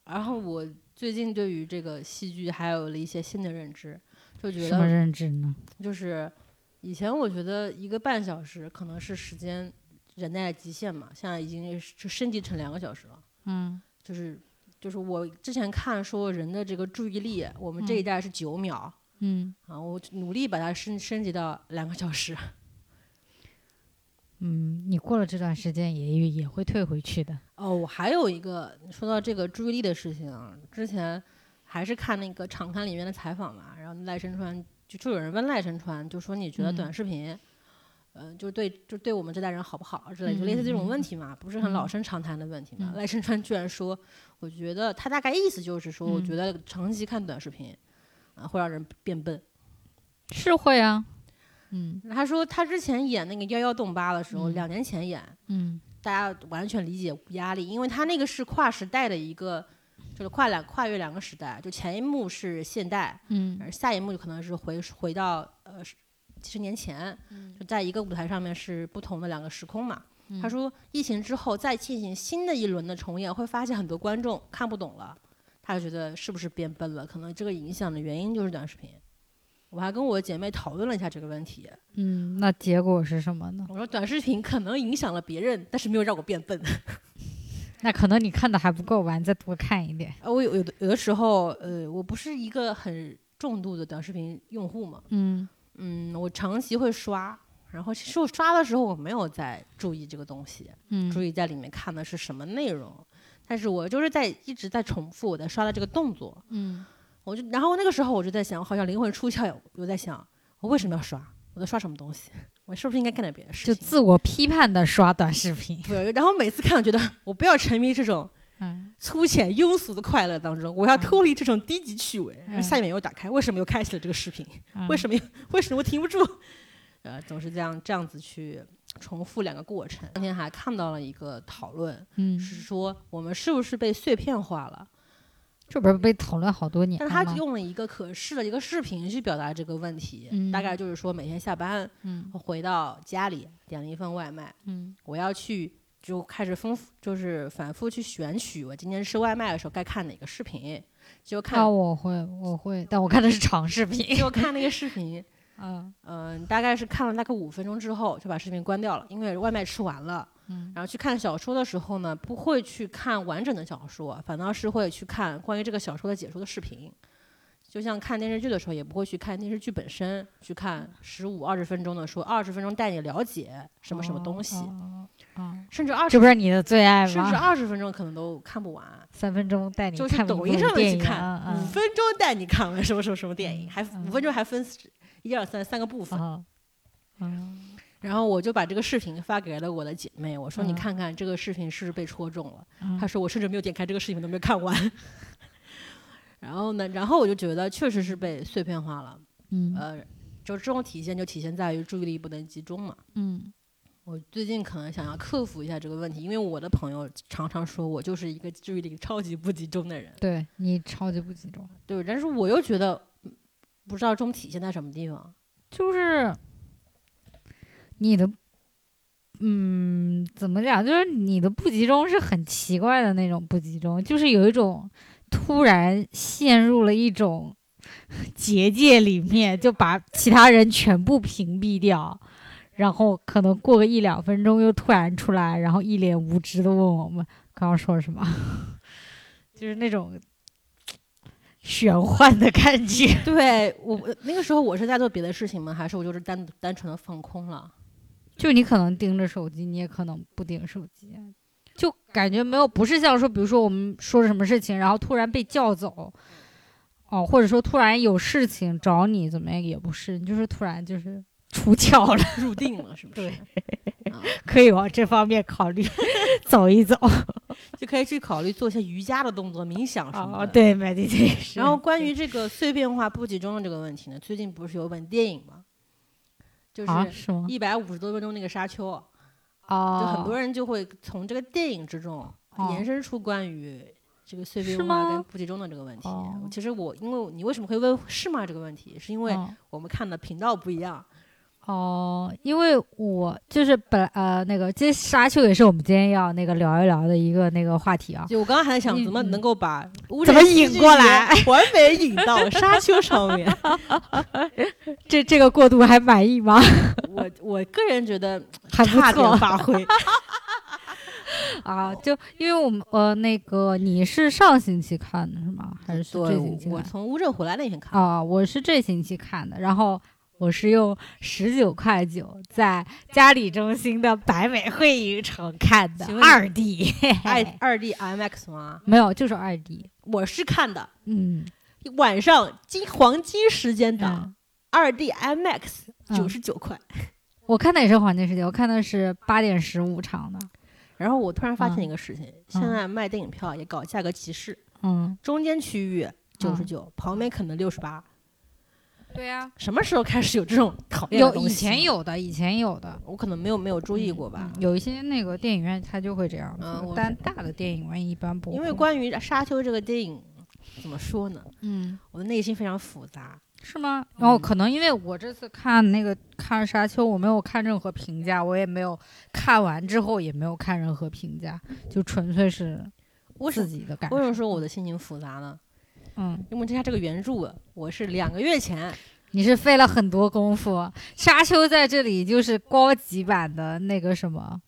S1: 然后我最近对于这个戏剧还有了一些新的认知，就觉
S2: 什么
S1: 得
S2: 认知呢？
S1: 就是以前我觉得一个半小时可能是时间忍耐的极限嘛，现在已经是就升级成两个小时了。
S2: 嗯
S1: 就是就是我之前看说人的这个注意力，我们这一
S2: 嗯
S1: 代是九秒、
S2: 嗯
S1: 啊，我努力把它升升级到两个小时。
S2: 嗯，你过了这段时间也也会退回去的。
S1: 哦，我还有一个说到这个注意力的事情啊，之前还是看那个长刊里面的采访嘛，然后赖声川就就有人问赖声川，就说你觉得
S2: 嗯
S1: 短视频，呃，就对就对我们这代人好不好之类，就类似这种问题嘛，不是很老生常谈的问题嘛。
S2: 嗯
S1: 赖声川居然说，我觉得他大概意思就是说，我
S2: 嗯
S1: 觉得长期看短视频啊会让人变笨。
S2: 是会啊，嗯
S1: 他说他之前演那个幺幺洞八的时候，
S2: 嗯
S1: 两年前演，
S2: 嗯
S1: 大家完全理解压力，因为他那个是跨时代的一个，就是跨两跨越两个时代，就前一幕是现代，
S2: 嗯
S1: 而下一幕就可能是回回到呃十几十年前，就在一个舞台上面是不同的两个时空嘛。他说疫情之后再进行新的一轮的重演，会发现很多观众看不懂了，他就觉得是不是变笨了？可能这个影响的原因就是短视频。我还跟我姐妹讨论了一下这个问题，
S2: 嗯，那结果是什么呢？
S1: 我说短视频可能影响了别人，但是没有让我变笨。
S2: 那可能你看的还不够完，再多看一点。
S1: 呃，我有有的有的时候，呃，我不是一个很重度的短视频用户嘛，
S2: 嗯
S1: 嗯，我长期会刷，然后其实我刷的时候我没有在注意这个东西，
S2: 嗯
S1: 注意在里面看的是什么内容，但是我就是在一直在重复我在刷的这个动作，
S2: 嗯
S1: 我就然后那个时候我就在想，我好像灵魂出窍，我在想我为什么要刷，我在刷什么东西，我是不是应该干点别的事情？
S2: 就自我批判的刷短视频。
S1: 对，然后每次看，我觉得我不要沉迷这种
S2: 嗯
S1: 粗浅庸俗的快乐当中，我要脱离这种低级趣味。
S2: 嗯
S1: 下面又打开，为什么又开启了这个视频？为什么又为什么我停不住？呃，总是这样这样子去重复两个过程。当天还看到了一个讨论，
S2: 嗯，
S1: 是说我们是不是被碎片化了？
S2: 这不是被讨论好多年
S1: 但他用了一个可视的一个视频去表达这个问题，
S2: 嗯
S1: 大概就是说每天下班
S2: 嗯
S1: 回到家里点了一份外卖，
S2: 嗯
S1: 我要去就开始丰富，就是反复去选取我今天吃外卖的时候该看哪个视频，就看、
S2: 那我会我会，但我看的是长视频。
S1: 就看那个视频，
S2: 嗯
S1: 嗯、大概是看了大概五分钟之后就把视频关掉了，因为外卖吃完了。
S2: 嗯
S1: 然后去看小说的时候呢，不会去看完整的小说，反倒是会去看关于这个小说的解说的视频。就像看电视剧的时候，也不会去看电视剧本身，去看十五二十分钟的说二十分钟带你了解什么什么东西，
S2: 哦哦
S1: 甚至二十
S2: 这不是你的最爱
S1: 甚至
S2: 吗？
S1: 二十分钟可能都看不完。
S2: 三分钟带你
S1: 就去
S2: 看
S1: 抖音上面去看，
S2: 啊
S1: 五分钟带你看完什么什么什么电影，还
S2: 嗯
S1: 五分钟还分一二三三个部分。然后我就把这个视频发给了我的姐妹，我说你
S2: 嗯
S1: 看看这个视频是不是被戳中了。
S2: 嗯
S1: 她说我甚至没有点开这个视频都没有看完。然后呢，然后我就觉得确实是被碎片化了，
S2: 嗯
S1: 呃，就这种体现就体现在于注意力不能集中嘛。
S2: 嗯
S1: 我最近可能想要克服一下这个问题，因为我的朋友常常说我就是一个注意力超级不集中的人，
S2: 对你超级不集中，
S1: 对，但是我又觉得嗯不知道这种体现在什么地方。
S2: 就是你的，嗯，怎么讲？就是你的不集中是很奇怪的那种不集中，就是有一种突然陷入了一种结界里面，就把其他人全部屏蔽掉。然后可能过个一两分钟又突然出来，然后一脸无知的问我们刚刚说什么，就是那种玄幻的感觉。
S1: 对我那个时候我是在做别的事情吗？还是我就是单单纯的放空了？
S2: 就你可能盯着手机，你也可能不盯手机，就感觉没有，不是像说，比如说我们说什么事情，然后突然被叫走，哦，或者说突然有事情找你，怎么样也不是，你就是突然就是出窍了，
S1: 入定了是不 是？啊，
S2: 可以往这方面考虑走一走。
S1: 就可以去考虑做一些瑜伽的动作、冥想什么的。
S2: 哦，。对，meditation。
S1: 然后关于这个碎片化不集中的这个问题呢，最近不是有本电影吗？就是？一百五十多分钟那个《沙丘》，
S2: 啊，
S1: 就很多人就会从这个电影之中
S2: 哦
S1: 延伸出关于这个碎片
S2: 是
S1: 化跟不集中的这个问题。
S2: 哦
S1: 其实我因为你为什么会问是吗这个问题，是因为
S2: 嗯
S1: 我们看的频道不一样。
S2: 哦，因为我就是本呃那个，这沙丘也是我们今天要那个聊一聊的一个那个话题啊。
S1: 就我刚刚还在想
S2: 嗯
S1: 怎么能够把乌
S2: 怎么引过来
S1: 完美引到沙丘上面。
S2: 这这个过渡还满意吗？
S1: 我我个人觉得
S2: 还不
S1: 差点
S2: 错
S1: 发挥。
S2: 啊，就因为我们呃那个你是上星期看的是吗？还是说这星期，看？
S1: 我从乌镇回来那天看。
S2: 啊，我是这星期看的，然后我是用十九块九在嘉里中心的百美汇影城看的二 D，
S1: 二 二 D IMAX 吗？
S2: 没有，就是二 D。
S1: 我是看的
S2: 嗯，
S1: 晚上金黄金时间档
S2: 嗯
S1: 二 D IMAX
S2: 嗯
S1: 九十九块。
S2: 我看的也是黄金时间，我看的是八点十五场的。
S1: 然后我突然发现
S2: 嗯
S1: 一个事情，现在卖电影票也搞价格歧视，
S2: 嗯，
S1: 中间区域九十九，旁边可能六十八。
S2: 对呀、
S1: 什么时候开始有这种讨厌的
S2: 有以前有的，以前有的。
S1: 我可能没有没有注意过吧
S2: 嗯。有一些那个电影院它就会这样但大的电影院一般不会。
S1: 因为关于《沙丘》这个电影，怎么说呢？
S2: 嗯，
S1: 我的内心非常复杂。
S2: 是吗？然后
S1: 嗯
S2: 可能因为我这次看那个看《沙丘》，我没有看任何评价，我也没有看完之后也没有看任何评价，就纯粹是自己的感受。
S1: 为什么说我的心情复杂呢？
S2: 嗯，
S1: 因为这下这个原著，我是两个月前
S2: 你是费了很多功夫，《沙丘》在这里就是高级版的那个什么。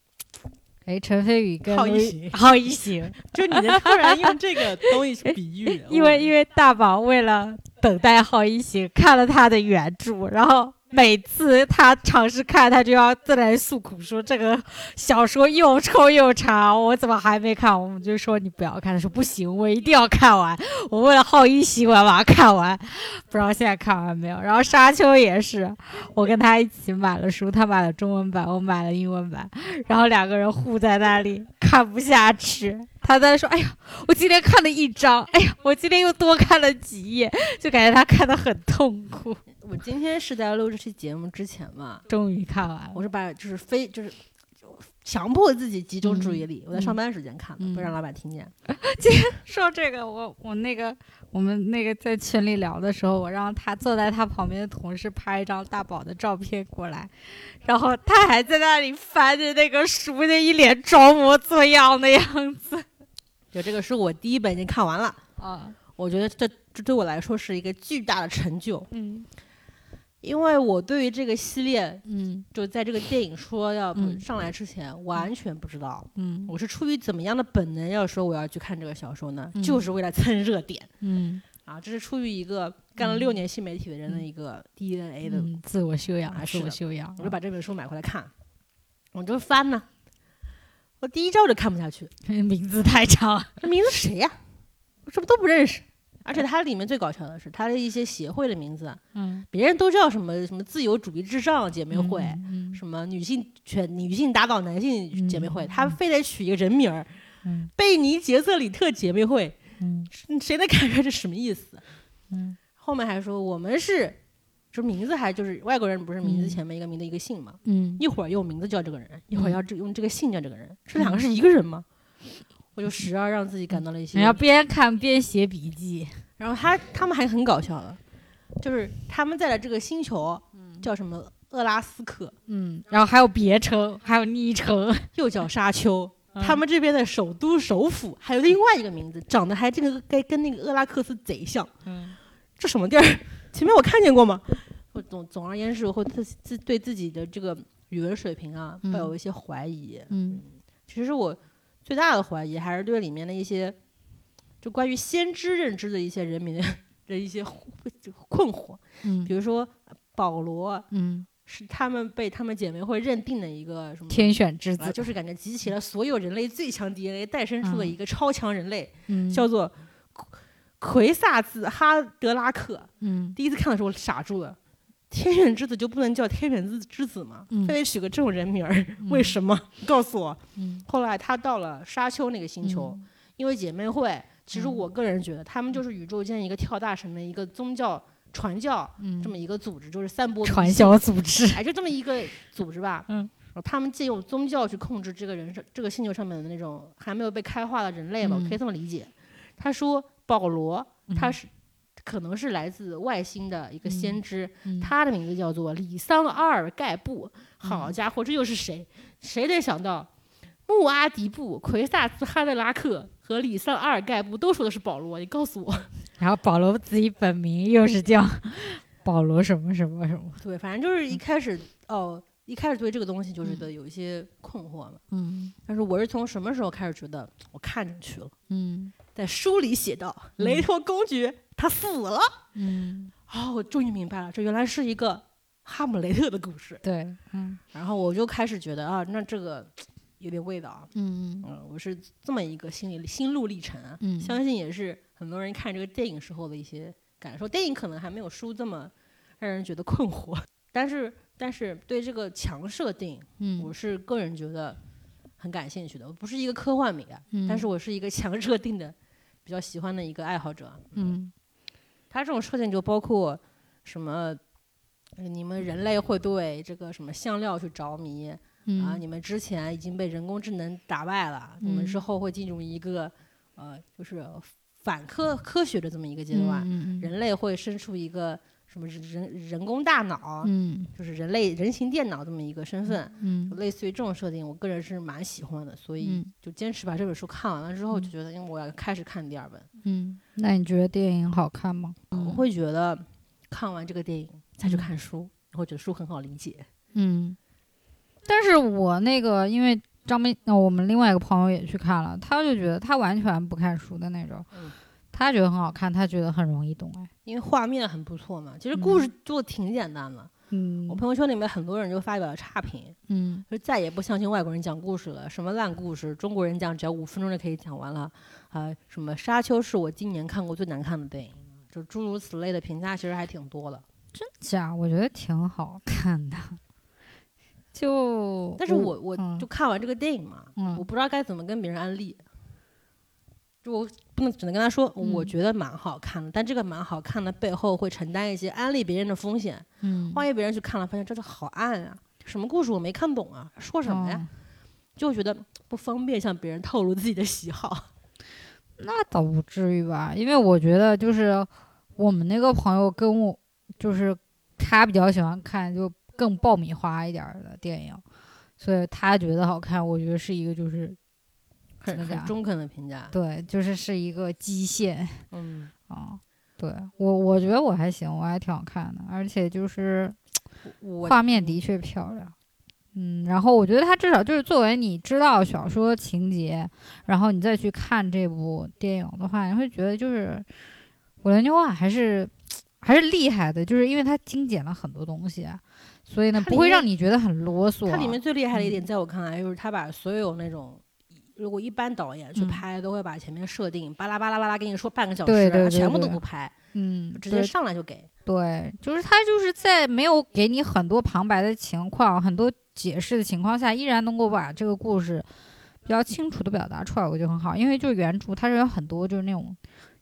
S2: 哎，陈飞宇跟
S1: 浩一
S2: 陆
S1: 行
S2: 好一行，
S1: 就你能突然用这个东西去比喻，
S2: 因为因
S1: 为
S2: 为大宝为了等待浩一行，看了他的原著，然后每次他尝试看，他就要再来诉苦说这个小说又臭又长，我怎么还没看？我们就说你不要看，他说不行，我一定要看完。我为了好一行，我要把它看完，不知道现在看完没有。然后沙丘也是，我跟他一起买了书，他买了中文版，我买了英文版，然后两个人互在那里看不下去。他在说：“哎呀，我今天看了一章，哎呀，我今天又多看了几页，就感觉他看得很痛苦。
S1: 我今天是在录这期节目之前嘛，
S2: 终于看完了，
S1: 我是把就是非就是强迫自己集中注意力，我在上班时间看的，
S2: 嗯。
S1: 不让老板听见。
S2: 今天说这个，我我那个我们那个在群里聊的时候，我让他坐在他旁边的同事拍一张大宝的照片过来，然后他还在那里翻着那个书，那一脸装模作样的样子。
S1: 就这个书我第一本已经看完了，
S2: 啊，
S1: 我觉得这这对我来说是一个巨大的成就，
S2: 嗯
S1: 因为我对于这个系列
S2: 嗯
S1: 就在这个电影说要
S2: 嗯
S1: 上来之前完全不知道。
S2: 嗯
S1: 我是出于怎么样的本能要说我要去看这个小说呢？
S2: 嗯
S1: 就是为了蹭热点
S2: 嗯，
S1: 啊！这是出于一个干了
S2: 嗯
S1: 六年新媒体的人的一个 DNA 的
S2: 嗯自我修养
S1: 啊，
S2: 自
S1: 是的
S2: 我修养。
S1: 我就把这本书买回来看，我就翻呢。我第一章我就看不下去，
S2: 名字太长。
S1: 这名字谁呀、我这不都不认识。而且它里面最搞笑的是，它的一些协会的名字，
S2: 嗯，
S1: 别人都叫什么什么自由主义至上姐妹会，
S2: 嗯
S1: 什么女性全女性打倒男性姐妹会，
S2: 嗯。
S1: 他非得取一个人名儿，
S2: 嗯。
S1: 贝尼杰瑟里特姐妹会，
S2: 嗯。
S1: 谁能看出来这什么意思？
S2: 嗯。
S1: 后面还说我们是，这名字还就是外国人不是名字
S2: 嗯。
S1: 前面一个名的一个姓嘛，
S2: 嗯。
S1: 一会儿用名字叫这个人，一会儿
S2: 嗯。
S1: 要这用这个姓叫这个人，这两个是一个人吗？我就时而让自己感到了一些
S2: 你要边看边写笔记，
S1: 然后他他们还很搞笑的，就是他们在的这个星球叫什么厄拉斯克，
S2: 嗯，然后还有别称，还有昵称，
S1: 又叫沙丘。
S2: 嗯
S1: 他们这边的首都首府还有另外一个名字，长得还这个跟跟那个厄拉克斯贼像。
S2: 嗯
S1: 这什么地儿？前面我看见过吗？我总总而言之，我会自自对自己的这个语文水平啊
S2: 嗯
S1: 抱有一些怀疑。
S2: 嗯
S1: 其实我最大的怀疑还是对里面的一些就关于先知认知的一些人民的的一些困惑，
S2: 嗯
S1: 比如说保罗
S2: 嗯，
S1: 是他们被他们姐妹会认定的一个什么？
S2: 天选之
S1: 啊，
S2: 子，
S1: 就是感觉集齐了所有人类最强 DNA 诞生出的
S2: 嗯
S1: 一个超强人类，
S2: 嗯
S1: 叫做奎萨兹哈德拉克。
S2: 嗯
S1: 第一次看的时候傻住了，天选之子就不能叫天选之之子吗？
S2: 嗯
S1: 非得取个这种人名儿，为什么？告诉我。
S2: 嗯
S1: 后来他到了沙丘那个星球，因为姐妹会，其实
S2: 嗯
S1: 我个人觉得他们就是宇宙间一个跳大神的一个宗教传教
S2: 嗯
S1: 这么一个组织，就是散播
S2: 传销组织，
S1: 哎，就这么一个组织吧。
S2: 嗯
S1: 他们借用宗教去控制这个人这个星球上面的那种还没有被开化的人类嘛，可以这么理解。他说保罗他
S2: 嗯
S1: 是、可能是来自外星的一个先知，
S2: 嗯
S1: 他的名字叫做里桑阿尔盖布。好
S2: 嗯
S1: 家伙，这又是谁？谁能想到穆阿迪布、奎萨斯哈德拉克和里桑阿尔盖布都说的是保罗？你告诉我。
S2: 然后保罗自己本名又是叫保罗什么什么什么，
S1: 对，反正就是一开始哦，一开始对这个东西就觉得有一些困惑嘛。
S2: 嗯
S1: 但是我是从什么时候开始觉得我看进去了？
S2: 嗯
S1: 在书里写到，
S2: 嗯
S1: 雷托公爵他死了。
S2: 嗯，
S1: 哦，我终于明白了，这原来是一个哈姆雷特的故事。
S2: 对，嗯
S1: 然后我就开始觉得啊，那这个有点味道啊。
S2: 嗯
S1: 嗯，我是这么一个心理心路历程啊，
S2: 嗯
S1: 相信也是很多人看这个电影时候的一些感受。电影可能还没有书这么让人觉得困惑，但是但是对这个强设定，我
S2: 嗯
S1: 是个人觉得很感兴趣的。我不是一个科幻迷啊，
S2: 嗯，
S1: 但是我是一个强设定的比较喜欢的一个爱好者。
S2: 嗯
S1: 他这种设定就包括什么，呃你们人类会对这个什么香料去着迷啊，
S2: 嗯
S1: 你们之前已经被人工智能打败了，你们之
S2: 嗯
S1: 后会进入一个呃，就是反科科学的这么一个阶段，
S2: 嗯
S1: 人类会生出一个什么人人人工大脑，
S2: 嗯。
S1: 就是人类人形电脑这么一个身份。
S2: 嗯
S1: 类似于这种设定，我个人是蛮喜欢的，所以
S2: 嗯。
S1: 就坚持把这本书看完了之后，就
S2: 嗯。
S1: 觉得，因为我要开始看第二本，
S2: 嗯，那你觉得电影好看吗？
S1: 我会觉得看完这个电影再去
S2: 嗯。
S1: 看书，我会觉得书很好理解。
S2: 嗯，但是我那个因为张斌，那，我们另外一个朋友也去看了，他就觉得他完全不看书的那种，
S1: 嗯
S2: 他觉得很好看，他觉得很容易懂，哎，
S1: 因为画面很不错嘛，其实故事做的挺简单的。
S2: 嗯。
S1: 我朋友圈里面很多人就发表了差评，
S2: 嗯。
S1: 就再也不相信外国人讲故事了，什么烂故事，中国人讲只要五分钟就可以讲完了，啊、什么《沙丘》是我今年看过最难看的电影，就诸如此类的评价其实还挺多的。
S2: 真假，我觉得挺好看的，就
S1: 但是我我
S2: 嗯。
S1: 就看完这个电影嘛，
S2: 嗯。
S1: 我不知道该怎么跟别人安利，就我不能只能跟他说，我
S2: 嗯
S1: 觉得蛮好看的，但这个蛮好看的背后会承担一些安利别人的风险，
S2: 嗯
S1: 万一别人去看了发现这个好暗啊，什么故事我没看懂啊，说什么呀？
S2: 嗯
S1: 就觉得不方便向别人透露自己的喜好。
S2: 那倒不至于吧，因为我觉得就是我们那个朋友跟我，就是他比较喜欢看就更爆米花一点儿的电影，所以他觉得好看，我觉得是一个就是
S1: 很中肯的评价。
S2: 对，就是是一个基线
S1: 嗯，
S2: 啊。对我，我觉得我还行，我还挺好看的，而且就是画面的确漂亮。嗯，然后我觉得他至少就是作为你知道小说情节，然后你再去看这部电影的话，你会觉得就是古兰纽瓦还是还是厉害的，就是因为它精简了很多东西啊，所以呢不会让你觉得很啰嗦啊。
S1: 它里面最厉害的一点，
S2: 嗯
S1: 在我看来，就是他把所有那种如果一般导演去
S2: 嗯
S1: 拍，都会把前面设定巴拉巴拉巴拉跟你说半个小时，
S2: 对对对
S1: 他全部都不拍，
S2: 嗯，
S1: 直接上来就给。
S2: 对，就是他就是在没有给你很多旁白的情况、很多解释的情况下，依然能够把这个故事比较清楚的表达出来，我觉得很好。因为就是原著它是有很多就是那种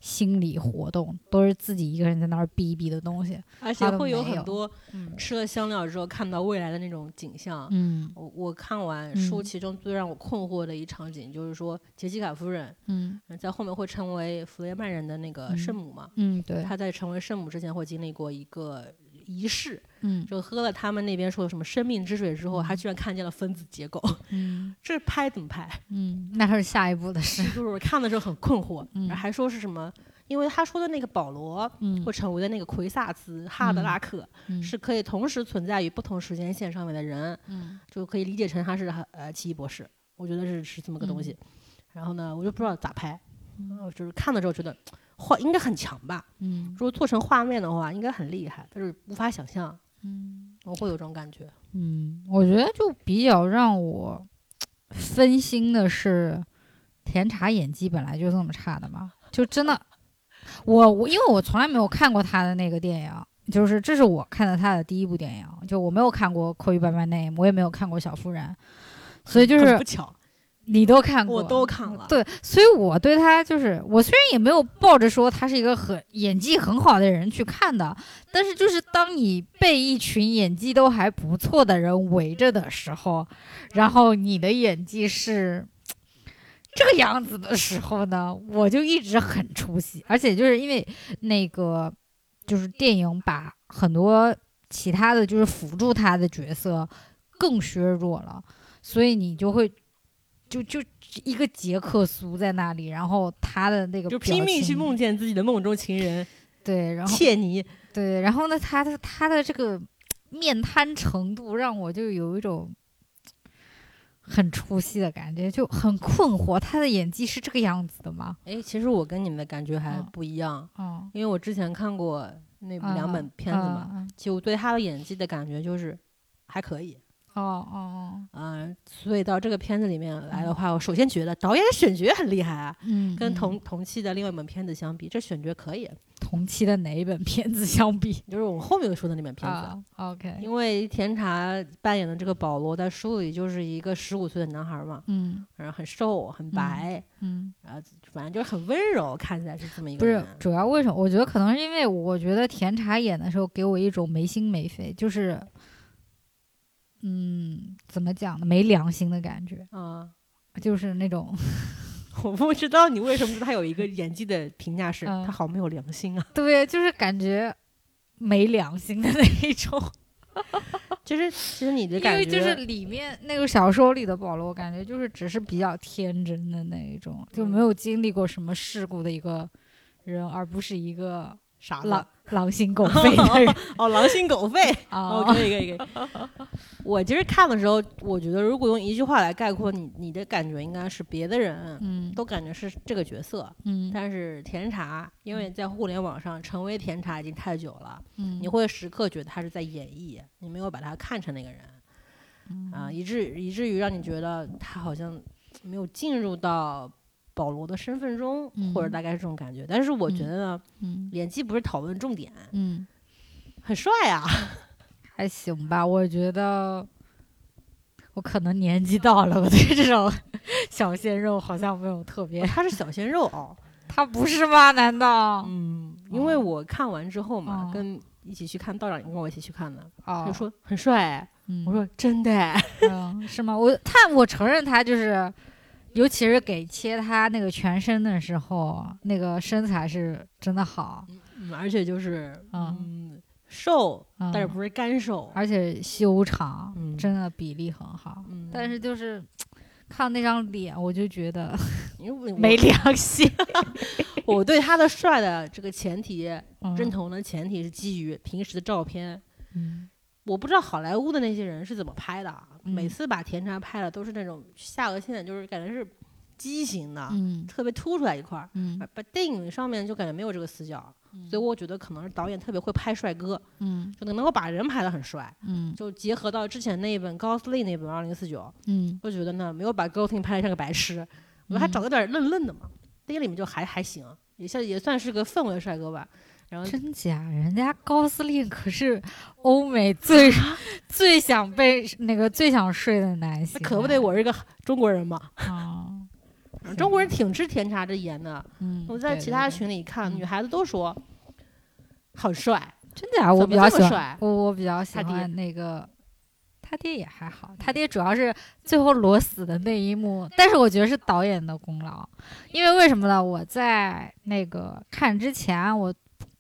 S2: 心理活动，都是自己一个人在那儿逼逼的东西。
S1: 而且会有很多
S2: 嗯
S1: 吃了香料之后看到未来的那种景象。
S2: 嗯
S1: 我我看完书，
S2: 嗯
S1: 其中最让我困惑的一场景就是说，杰西卡夫人
S2: 嗯
S1: 嗯在后面会成为弗雷曼人的那个
S2: 嗯
S1: 圣母嘛？
S2: 嗯，对，
S1: 她在成为圣母之前会经历过一个仪式，
S2: 嗯
S1: 就喝了他们那边说的什么生命之水之后，他居然看见了分子结构，
S2: 嗯
S1: 这拍怎么拍？
S2: 嗯，那是下一步的事。
S1: 就是我看的时候很困惑，
S2: 嗯
S1: 然后还说是什么？因为他说的那个保罗
S2: 嗯
S1: 会成为的那个奎萨兹哈德拉克、
S2: 嗯
S1: 是可以同时存在于不同时间线上面的人，
S2: 嗯
S1: 就可以理解成他是呃奇异博士，我觉得是是这么个东西。然后呢，我就不知道咋拍，嗯就是看的时候觉得画应该很强吧，
S2: 嗯
S1: 如果做成画面的话应该很厉害，但是无法想象，
S2: 嗯
S1: 我会有这种感觉。
S2: 嗯，我觉得就比较让我分心的是，甜茶演技本来就这么差的嘛，就真的，我我因为我从来没有看过他的那个电影。就是这是我看的他的第一部电影，就我没有看过《Call You by My Name》，我也没有看过《小妇人》，所以就是
S1: 不巧，
S2: 你都看过，
S1: 我都看了。
S2: 对，所以我对他就是，我虽然也没有抱着说他是一个很演技很好的人去看的，但是就是当你被一群演技都还不错的人围着的时候，然后你的演技是这个样子的时候呢，我就一直很出戏，而且就是因为那个就是电影把很多其他的就是辅助他的角色更削弱了，所以你就会就就一个杰克苏在那里，然后他的那个
S1: 就拼命去梦见自己的梦中情人
S2: 对，然后
S1: 切尼，
S2: 对，然后呢，他的他的这个面瘫程度让我就有一种很出戏的感觉，就很困惑，他的演技是这个样子的吗？
S1: 哎，其实我跟你们的感觉还
S2: 嗯
S1: 不一样，
S2: 嗯，
S1: 因为我之前看过那两本片子嘛，
S2: 嗯，
S1: 其实我对他的演技的感觉就是还可以。
S2: 哦哦哦。
S1: 嗯、所以到这个片子里面来的话，我首先觉得导演的选角很厉害啊，
S2: 哦，嗯，嗯
S1: 跟同同期的另外一本片子相比，这选角可以。
S2: 同期的哪一本片子相比？
S1: 就是我后面说的那本片子，
S2: 啊，OK，
S1: 因为甜茶扮演的这个保罗在书里就是一个十五岁的男孩嘛，
S2: 嗯。
S1: 然后很瘦很白，
S2: 嗯，
S1: 然后反正就是很温柔，看起来是这么一个
S2: 不是主要为什么？我觉得可能是因为我觉得甜茶演的时候给我一种没心没肺，就是，嗯，怎么讲呢？没良心的感觉，
S1: 啊、
S2: 就是那种。
S1: 我不知道你为什么对他有一个演技的评价是、
S2: 嗯
S1: 他好没有良心啊。
S2: 对，就是感觉没良心的那一种。
S1: 就是其实你的感觉
S2: 为就是里面那个小说里的保罗，我感觉就是只是比较天真的那一种，就没有经历过什么事故的一个人，而不是一个
S1: 傻子
S2: 狼狼心狗肺的人
S1: 哦，狼心狗肺。哦，
S2: 啊。
S1: 可以可以可以。我其实看的时候，我觉得如果用一句话来概括你，你的感觉应该是别的人
S2: 嗯
S1: 都感觉是这个角色，
S2: 嗯
S1: 但是甜茶因为在互联网上成为甜茶已经太久了，
S2: 嗯，
S1: 你会时刻觉得他是在演绎，你没有把他看成那个人
S2: 嗯
S1: 啊，以至以至于让你觉得他好像没有进入到。保罗的身份中，或者
S2: 嗯
S1: 大概是这种感觉，但是我觉
S2: 嗯
S1: 得呢，
S2: 嗯
S1: 演技不是讨论重点，
S2: 嗯
S1: 很帅啊，
S2: 还行吧，我觉得我可能年纪到了，我对这种 小鲜肉好像没有特别。
S1: 他是小鲜肉哦，
S2: 他不是吗？难道？
S1: 嗯，因为我看完之后嘛，
S2: 哦
S1: 跟一起去看道长也跟我一起去看的，
S2: 哦，
S1: 他说很帅，
S2: 嗯
S1: 我说真的，
S2: 嗯，是吗？我他我承认他就是，尤其是给切他那个全身的时候，那个身材是真的好，
S1: 嗯，而且就是
S2: 嗯
S1: 嗯瘦，
S2: 嗯
S1: 但是不是干瘦，
S2: 而且修长，
S1: 嗯
S2: 真的比例很好。
S1: 嗯，
S2: 但是就是看那张脸，我就觉得 没良心。
S1: 我对他的帅的这个前提
S2: 嗯
S1: 认同的前提是基于平时的照片。
S2: 嗯
S1: 我不知道好莱坞的那些人是怎么拍的啊，每
S2: 嗯
S1: 次把甜茶拍的都是那种下颚线，就是感觉是畸形的，
S2: 嗯
S1: 特别凸出来一块儿。
S2: 嗯
S1: 把把电影上面就感觉没有这个死角，所以我觉得可能是导演特别会拍帅哥，
S2: 嗯
S1: 就能够把人拍得很帅。
S2: 嗯
S1: 就结合到之前那一本高斯利那本《二零四九》，
S2: 嗯
S1: 我觉得呢没有把高司令拍得像个白痴，我觉得他
S2: 嗯
S1: 长得有点愣愣的嘛，那个里面就还还行，也像也算是个氛围帅哥吧。然后
S2: 真假？人家高司令可是欧美最、最想被那个最想睡的男
S1: 那
S2: 性，
S1: 可不得我是个中国人嘛，
S2: 啊！
S1: 中国人 挺吃甜茶这盐的。
S2: 嗯，
S1: 我在其他群里看，
S2: 嗯
S1: 女孩子都说好帅，
S2: 真假？我比较喜欢我我比较喜
S1: 他爹
S2: 欢那个。他爹也还好，他爹主要是最后裸死的那一幕，但是我觉得是导演的功劳，因为为什么呢？我在那个看之前，我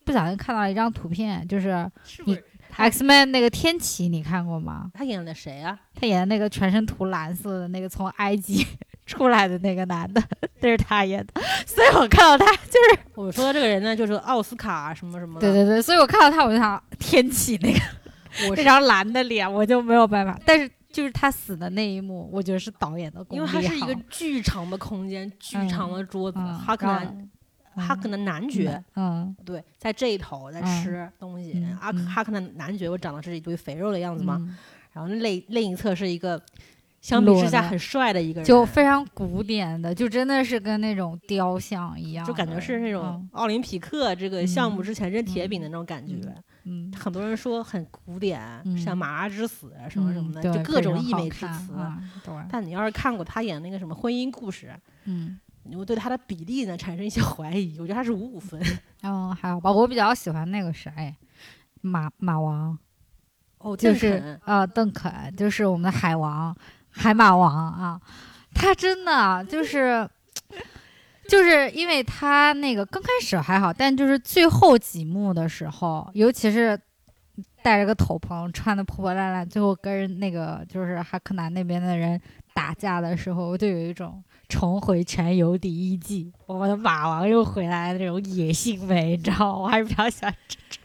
S2: 不小心看到一张图片，就是你？X Man 那个天启，你看过吗？
S1: 他演的谁啊？
S2: 他演的那个全身涂蓝色的那个从埃及 出来的那个男的，那是他演的，所以我看到他就是
S1: 我说的这个人呢，就是奥斯卡什么什么的。
S2: 对对对，所以我看到他我就想天启那个
S1: 我是
S2: 那张蓝的脸，我就没有办法。但是就是他死的那一幕，我觉得是导演的功
S1: 因
S2: 力好，
S1: 为它是一个巨长的空间，巨长的桌子，
S2: 嗯
S1: 哈克
S2: 然
S1: 南
S2: 后
S1: 哈克的男爵，
S2: 嗯
S1: 对，在这一头在
S2: 嗯
S1: 吃东西
S2: 嗯。
S1: 阿
S2: 嗯
S1: 哈克的男爵，我长得是一堆肥肉的样子嘛，
S2: 嗯
S1: 然后另另一侧是一个相比之下很帅的一个人，
S2: 就非常古典的，就真的是跟那种雕像一样，
S1: 就感觉是那种
S2: 嗯
S1: 奥林匹克这个项目
S2: 嗯
S1: 之前扔铁饼的那种感觉。
S2: 嗯
S1: 很多人说很古典，
S2: 嗯
S1: 像《马拉之死》啊什么什么的，就各种溢美之词。但你要是看过他演那个什么婚姻故事，
S2: 嗯。
S1: 我对他的比例呢产生一些怀疑，我觉得他是五五分。
S2: 嗯，还好吧。我比较喜欢那个谁，马马王，
S1: 哦，
S2: 就是
S1: 邓肯
S2: 呃邓肯，就是我们的海王，海马王啊。他真的就是，就是因为他那个刚开始还好，但就是最后几幕的时候，尤其是戴着个斗篷，穿的破破烂烂，最后跟人那个就是哈克南那边的人打架的时候，我就有一种重回全游第一季，我们的马王又回来的那种野性美，你知道吗？我还是比较喜欢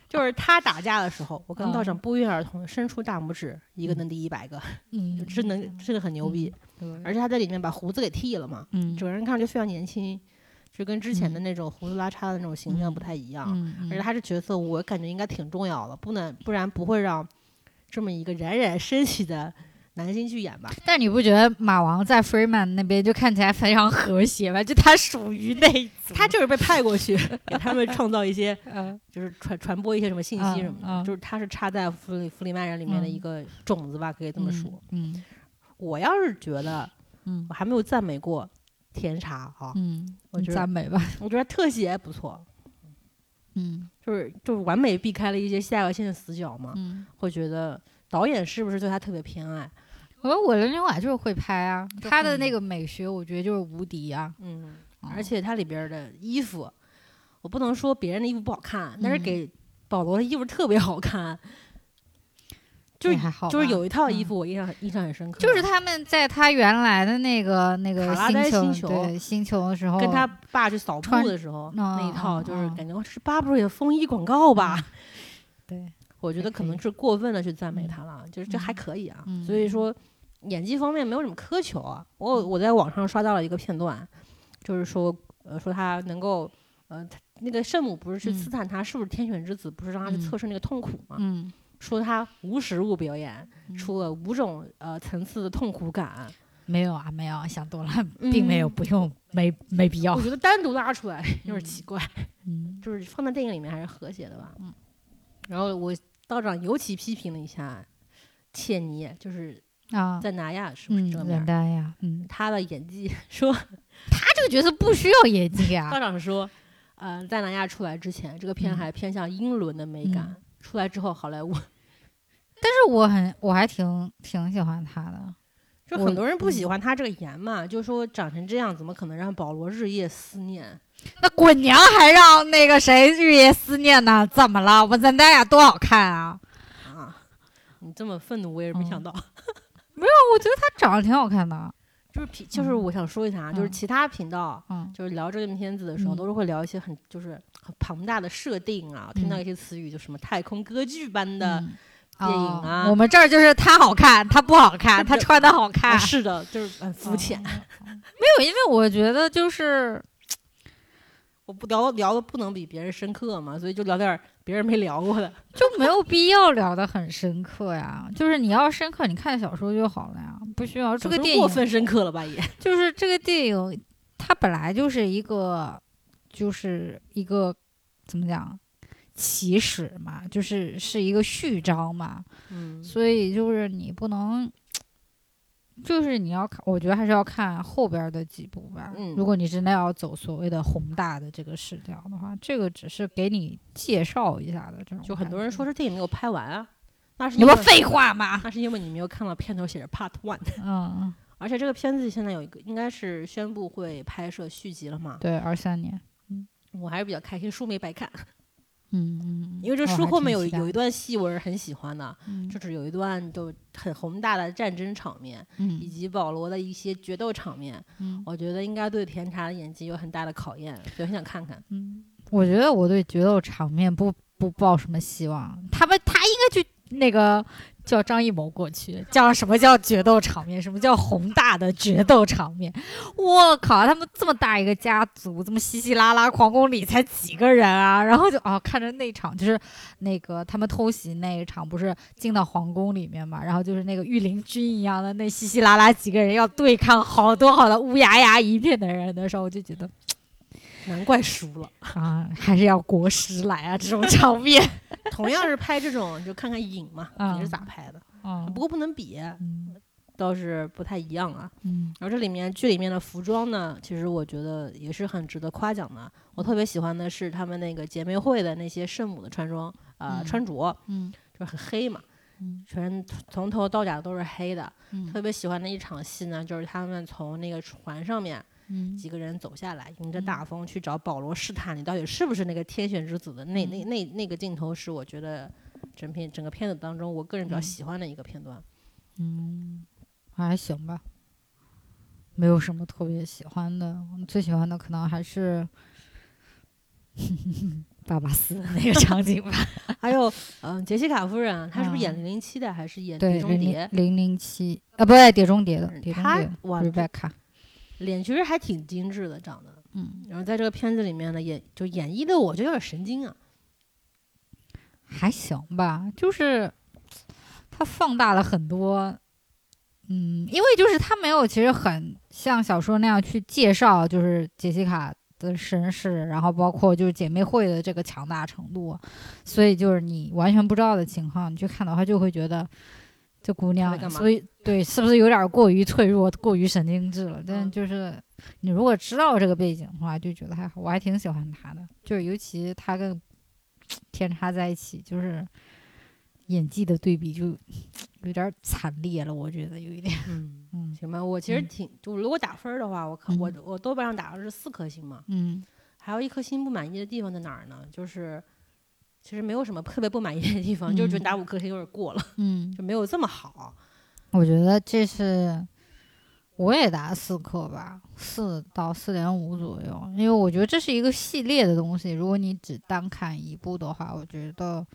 S1: 就是他打架的时候，我跟道长
S2: 嗯
S1: 不约而同伸出大拇指，一个
S2: 嗯。
S1: 能敌一百个，
S2: 嗯，
S1: 真 能真的很牛逼。
S2: 对，
S1: 而且他在里面把胡子给剃了嘛，
S2: 嗯。
S1: 整个人看上去非常年轻，就跟之前的
S2: 嗯
S1: 那种胡子拉碴的那种形象不太一样。
S2: 嗯，
S1: 而且他这角色，我感觉应该挺重要的，不能不然不会让这么一个冉冉升起的男星去演吧。
S2: 但你不觉得马王在 Freeman 那边就看起来非常和谐吗？就他属于那一组，
S1: 他就是被派过去 给他们创造一些，
S2: 嗯。
S1: 就是传传播一些什么信息什么的，
S2: 嗯嗯
S1: 就是他是插在弗里弗里曼人里面的一个种子吧，可以这么说。
S2: 嗯
S1: 我要是觉得
S2: 嗯。
S1: 我还没有赞美过甜茶啊，
S2: 嗯，
S1: 我觉得
S2: 赞美吧，
S1: 我觉得特写不错，
S2: 嗯。
S1: 就是就是完美避开了一些下颚线的死角嘛，
S2: 嗯，
S1: 会觉得导演是不是对他特别偏爱？
S2: 我说我的刘海就是会拍啊，他的那个美学我觉得就是无敌啊，
S1: 嗯，
S2: 嗯
S1: 而且他里边的衣服，我不能说别人的衣服不好看，但是
S2: 嗯。
S1: 给保罗的衣服特别好看，就是
S2: 还好，
S1: 就是有一套衣
S2: 嗯
S1: 服我印象很印象很深刻，
S2: 就是他们在他原来的那个那个星
S1: 星球
S2: 对星球的时候，
S1: 跟他爸去扫墓的时候
S2: 嗯
S1: 那一套，就是感觉是 Burberry 的风衣广告吧？
S2: 对，
S1: 我觉得
S2: 可
S1: 能是过分的去赞美
S2: 嗯
S1: 他了，就是这还
S2: 嗯
S1: 可以啊。
S2: 嗯。
S1: 所以说演技方面没有什么苛求啊。我我在网上刷到了一个片段，就是说呃说他能够呃他那个圣母不是去
S2: 嗯
S1: 刺探他是不是天选之子，不是让他去
S2: 嗯
S1: 测试那个痛苦嘛？
S2: 嗯
S1: 说他无实物表演
S2: 嗯
S1: 出了五种呃层次的痛苦感，
S2: 没有啊没有啊，想多了，并没有，
S1: 嗯
S2: 不用，没没必要
S1: 我，觉得单独拉出来有点奇怪。
S2: 嗯
S1: 就是放在电影里面还是和谐的吧。
S2: 嗯。
S1: 然后我道长尤其批评了一下切尼，就是
S2: 啊，
S1: 在南亚是不是
S2: 嗯，
S1: 这个名儿？
S2: 冷淡呀，嗯，
S1: 他的演技 说，
S2: 他这个角色不需要演技啊
S1: 道，长说，呃，在南亚出来之前，这个片
S2: 嗯
S1: 还偏向英伦的美感。
S2: 嗯
S1: 出来之后，好莱坞
S2: 但是我很我还挺挺喜欢他的，
S1: 就很多人不喜
S2: 嗯
S1: 欢他这个颜嘛，就说长成这样，怎么可能让保罗日夜思念？
S2: 那滚娘还让那个谁日夜思念呢？怎么了？我们咱大家多好看啊！
S1: 啊，你这么愤怒，我也是没想
S2: 嗯
S1: 到。
S2: 我觉得他长得挺好看的，
S1: 就是皮，就是
S2: 嗯
S1: 我想说一下啊，就是
S2: 嗯
S1: 其他频道
S2: 嗯
S1: 就是聊这个片子的时候，
S2: 嗯
S1: 都是会聊一些很就是很庞大的设定啊，听到
S2: 嗯
S1: 一些词语，就什么太空歌剧般的。
S2: 嗯
S1: 电影
S2: 哦
S1: 啊
S2: 我们这儿就是他好看，他不好看，他 穿的好
S1: 啊
S2: 看，
S1: 是的，就是很肤浅。
S2: 哦。没有，因为我觉得就是，
S1: 我不聊聊的不能比别人深刻嘛，所以就聊点儿别人没聊过的。
S2: 就没有必要聊得很深刻呀。就是你要深刻，你看小说就好了呀，不需要这个电影
S1: 过分深刻了吧也？
S2: 就是这个电影，它本来就是一个，就是一个怎么讲，起始嘛，就是是一个序章嘛，
S1: 嗯，
S2: 所以就是你不能，就是你要看，我觉得还是要看后边的几部吧。
S1: 嗯
S2: 如果你真的要走所谓的宏大的这个视角的话，这个只是给你介绍一下的这种。
S1: 就很多人说，是电影没有拍完啊，那是
S2: 你
S1: 因为
S2: 不废话吗？
S1: 那是因为你没有看到片头写着 Part One，
S2: 嗯，
S1: 而且这个片子现在有一个应该是宣布会拍摄续集了嘛，
S2: 对，二三年，嗯
S1: 我还是比较开心，书没白看，
S2: 嗯嗯，
S1: 因为这书后面有有一段戏我是很喜欢的，
S2: 嗯。
S1: 就是有一段就很宏大的战争场面，以
S2: 嗯
S1: 及保罗的一些决斗场面，
S2: 嗯。
S1: 我觉得应该对甜茶的演技有很大的考验，所以很想看看。
S2: 嗯，我觉得我对决斗场面不不抱什么希望，他们他应该去那个叫张艺谋过去，叫什么叫决斗场面，什么叫宏大的决斗场面？我靠，他们这么大一个家族，这么稀稀拉拉，皇宫里才几个人啊？然后就哦，看着那场就是那个他们偷袭那一场，不是进到皇宫里面嘛？然后就是那个御林军一样的那稀稀拉拉几个人要对抗好多好多乌压压一片的人的时候，我就觉得。
S1: 难怪输了。
S2: 啊，还是要国师来啊！这种场面，
S1: 同样是拍这种，就看看影嘛，
S2: 嗯
S1: 你是咋拍的？
S2: 啊
S1: 不过不能比，
S2: 嗯
S1: 倒是不太一样啊。
S2: 嗯
S1: 然后这里面剧里面的服装呢，其实我觉得也是很值得夸奖的。我特别喜欢的是他们那个姐妹会的那些圣母的穿装，呃，
S2: 嗯
S1: 穿着
S2: 嗯
S1: 就是很黑嘛，
S2: 嗯
S1: 全从头到脚都是黑的。
S2: 嗯
S1: 特别喜欢的一场戏呢，就是他们从那个船上面
S2: 嗯
S1: 几个人走下来，迎着大风去找保罗试探你到底是不是那个天选之子的那那那那个镜头，是我觉得整片整个片子当中我个人比较
S2: 嗯
S1: 喜欢的一个片段。
S2: 嗯，还行吧，没有什么特别喜欢的。我最喜欢的可能还是 巴巴斯的那个场景吧。
S1: 还有，嗯、杰西卡夫人，她是不是演
S2: 嗯
S1: 零零七的，还是演，碟中谍
S2: 零？零零七啊，不对，碟中谍的碟中谍
S1: 哇这
S2: ，Rebecca。
S1: 脸其实还挺精致的，长得。
S2: 嗯，
S1: 然后在这个片子里面呢，演就演绎的我就有点神经啊。
S2: 还行吧，就是他放大了很多，嗯，因为就是他没有其实很像小说那样去介绍，就是杰西卡的身世，然后包括就是姐妹会的这个强大程度，所以就是你完全不知道的情况，你去看的话就会觉得。这姑娘所以对，是不是有点过于脆弱、过于神经质了？但
S1: 嗯
S2: 就是你如果知道这个背景的话，就觉得还好。我还挺喜欢她的，就是尤其她跟天差在一起，就是演技的对比就有点惨烈了，我觉得有一点。
S1: 嗯，
S2: 嗯
S1: 行吧，我其实
S2: 嗯
S1: 挺，就如果打分的话，我看我
S2: 嗯
S1: 我豆瓣上打的是四颗星嘛，
S2: 嗯
S1: 还有一颗星不满意的地方在哪儿呢？就是其实没有什么特别不满意的地方，就是觉得
S2: 嗯
S1: 打五颗星有点过了，
S2: 嗯，
S1: 就没有这么好。
S2: 我觉得这是我也打四颗吧，四到四点五左右，因为我觉得这是一个系列的东西，如果你只单看一部的话，我觉得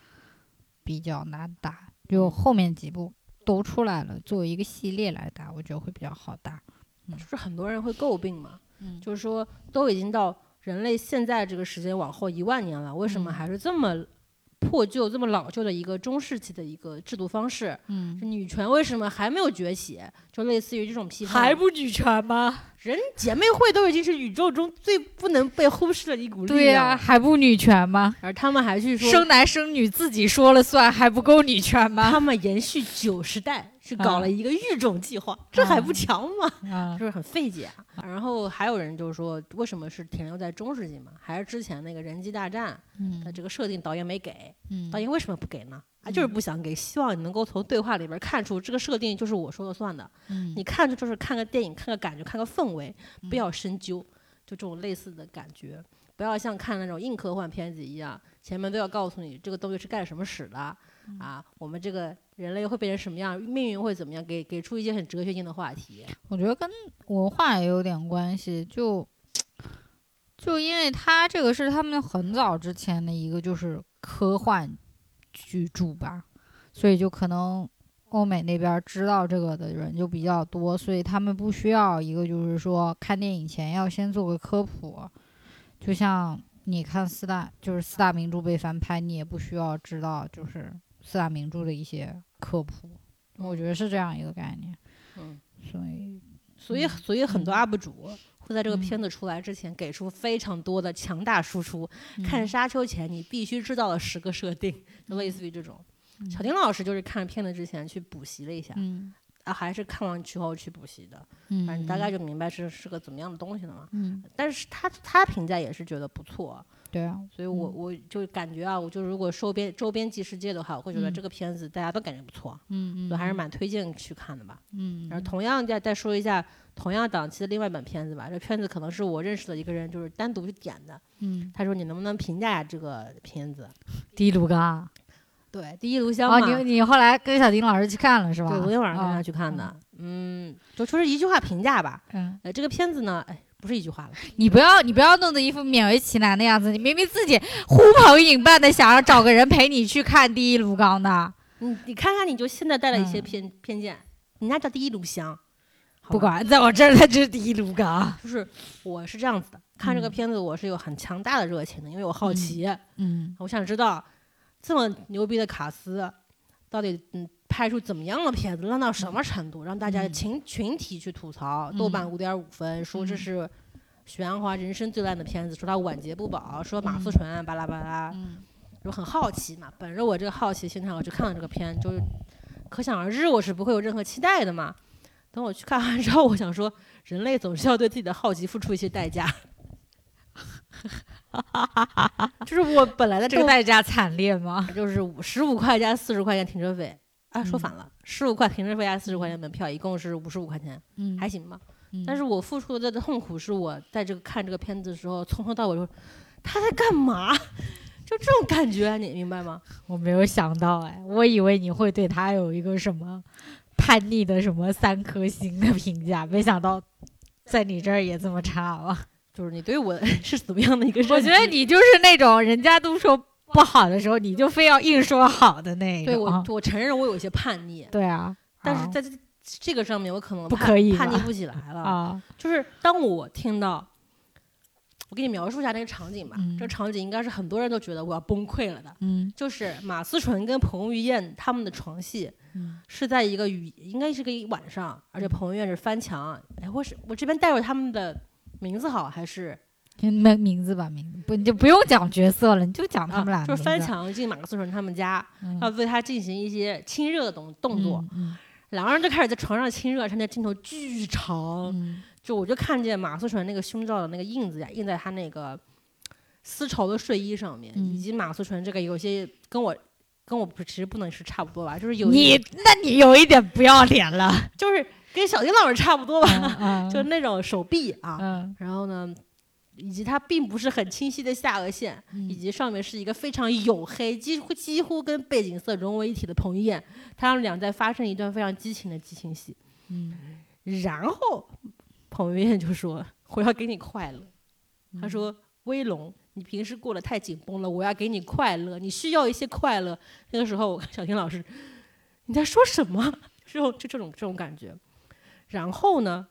S2: 比较难打。就后面几部都出来了，作为一个系列来打，我觉得会比较好打。
S1: 就是很多人会诟病嘛，
S2: 嗯
S1: 就是说都已经到人类现在这个时间往后一万年了，为什么
S2: 嗯
S1: 还是这么破旧、这么老旧的一个中世纪的一个制度方式？
S2: 嗯
S1: 女权为什么还没有崛起？就类似于这种批判，
S2: 还不女权吗？
S1: 人姐妹会都已经是宇宙中最不能被忽视的一股力量
S2: 对呀、
S1: 量，
S2: 还不女权吗？
S1: 而他们还去说
S2: 生男生女自己说了算，还不够女权吗？
S1: 他们延续九十代是搞了一个育种计划，这还不强吗？
S2: 啊
S1: 是很费解啊？然后还有人就是说，为什么是停留在中世纪嘛？还是之前那个人机大战
S2: 嗯
S1: 的这个设定导演没给？
S2: 嗯
S1: 导演为什么不给呢？啊，就是不想给，希望你能够从对话里边看出这个设定就是我说了算的。
S2: 嗯
S1: 你看着就是看个电影，看个感觉，看个氛围，不要深究，就这种类似的感觉。不要像看那种硬科幻片子一样，前面都要告诉你这个东西是干什么使的，啊，我们这个人类会变成什么样，命运会怎么样，给给出一些很哲学性的话题。
S2: 我觉得跟文化也有点关系，就就因为他这个是他们很早之前的一个就是科幻巨著吧，所以就可能欧美那边知道这个的人就比较多，所以他们不需要一个就是说看电影前要先做个科普，就像你看四大，就是四大名著被翻拍，你也不需要知道就是四大名著的一些科普，我觉得是这样一个概念。
S1: 嗯，
S2: 所以
S1: 所以所以很多
S2: 嗯
S1: UP 主会在这个
S2: 嗯
S1: 片子出来之前给出非常多的强大输出。看《
S2: 嗯
S1: 沙丘》前你必须知道的十个设定，就类似于这种。小丁老师就是看片子之前去补习了一下，
S2: 嗯
S1: 啊，还是看完之后去补习的，
S2: 嗯，
S1: 反正大概就明白是是个怎么样的东西了嘛。
S2: 嗯，
S1: 但是他他评价也是觉得不错，
S2: 对啊，
S1: 所以我
S2: 嗯
S1: 我就感觉啊，我就如果收编周边纪世界的话，我会觉得
S2: 嗯
S1: 这个片子大家都感觉不错，
S2: 嗯嗯，
S1: 所以还是蛮推荐去看的吧。
S2: 嗯，
S1: 然后同样再再说一下同样档期的另外一本片子吧，这片子可能是我认识的一个人就是单独去点的，
S2: 嗯，
S1: 他说你能不能评价一下这个片子？
S2: 第一炉缸。
S1: 对，第一炉香
S2: 哦，
S1: 嘛。
S2: 你你后来跟小丁老师去看了是吧？
S1: 对，昨天晚上跟他
S2: 哦
S1: 去看的，嗯，就说是一句话评价吧。
S2: 嗯，
S1: 呃，这个片子呢，哎，不是一句话了，
S2: 你不要你不要弄得一副勉为其难的样子，你明明自己呼朋引伴的想要找个人陪你去看第一炉缸的，
S1: 你你看看，你就现在带了一些
S2: 嗯。
S1: 偏、偏见，人家叫第一炉香，
S2: 不，管在我这儿它就是第一炉缸。
S1: 就是我是这样子的，看这个
S2: 嗯。
S1: 片子我是有很强大的热情的，因为我好奇，
S2: 嗯。
S1: 我想知道这么牛逼的卡斯，到底嗯拍出怎么样的片子，烂到什么程度，让大家
S2: 嗯
S1: 群群体去吐槽，豆瓣五点五分，说这
S2: 嗯
S1: 是许鞍华人生最烂的片子，说他晚节不保，说马思
S2: 嗯
S1: 纯巴拉巴拉，
S2: 嗯
S1: 就很好奇嘛。本着我这个好奇心态，我去看了这个片，就是可想而知，我是不会有任何期待的嘛。等我去看完之后，我想说，人类总是要对自己的好奇付出一些代价。就是我本来的
S2: 这个代价惨烈吗？
S1: 就是五十五块加四十块钱停车费，啊，说
S2: 嗯
S1: 反了，十五块停车费加四十块钱门票，一共是五十五块钱，
S2: 嗯
S1: 还行吧。
S2: 嗯
S1: 但是我付出的痛苦是我在这个看这个片子的时候，从头到尾说他在干嘛，就这种感觉，你明白吗？
S2: 我没有想到哎，我以为你会对他有一个什么叛逆的什么三颗星的评价，没想到在你这儿也这么差了。
S1: 就是你对我 是怎么样的一个？
S2: 我觉得你就是那种人家都说不好的时候，你就非要硬说好的那个
S1: 对我。我承认我有一些叛逆，
S2: 对啊，啊
S1: 但是在这这个上面我可能叛
S2: 不可以
S1: 叛逆不起来了。
S2: 啊，
S1: 就是当我听到，我给你描述一下那个场景吧。
S2: 嗯
S1: 这个场景应该是很多人都觉得我要崩溃了的。
S2: 嗯
S1: 就是马思纯跟彭于晏他们的床戏
S2: 嗯
S1: 是在一个雨，应该是个一晚上，而且彭于晏是翻墙。哎，我是我这边带入他们的名字好还是
S2: 名名字吧，名字不你就不用讲角色了，你就讲他们俩、
S1: 啊、就是翻，墙进马思纯他们家，
S2: 嗯、
S1: 要对他进行一些亲热的动动作。
S2: 嗯
S1: 两个人就开始在床上亲热，而且那镜头巨长，
S2: 嗯。
S1: 就我就看见马思纯那个胸罩的那个印子呀，印在他那个丝绸的睡衣上面，
S2: 嗯。
S1: 以及马思纯这个有些跟我跟我不其实不能是差不多吧，就是有
S2: 你那你有一点不要脸了，
S1: 就是跟小丁老师差不多吧，
S2: 嗯
S1: 就那种手臂啊，
S2: 嗯。
S1: 然后呢，以及它并不是很清晰的下颚线，以
S2: 嗯
S1: 及上面是一个非常黝黑，几乎几乎跟背景色融为一体的彭于晏，他们俩在发生一段非常激情的激情戏。
S2: 嗯
S1: 然后彭于晏就说：“我要给你快乐。”他说：“威龙，你平时过得太紧绷了，我要给你快乐，你需要一些快乐。”那个时候，小天老师，你在说什么？这 种就这种这种感觉。然后呢，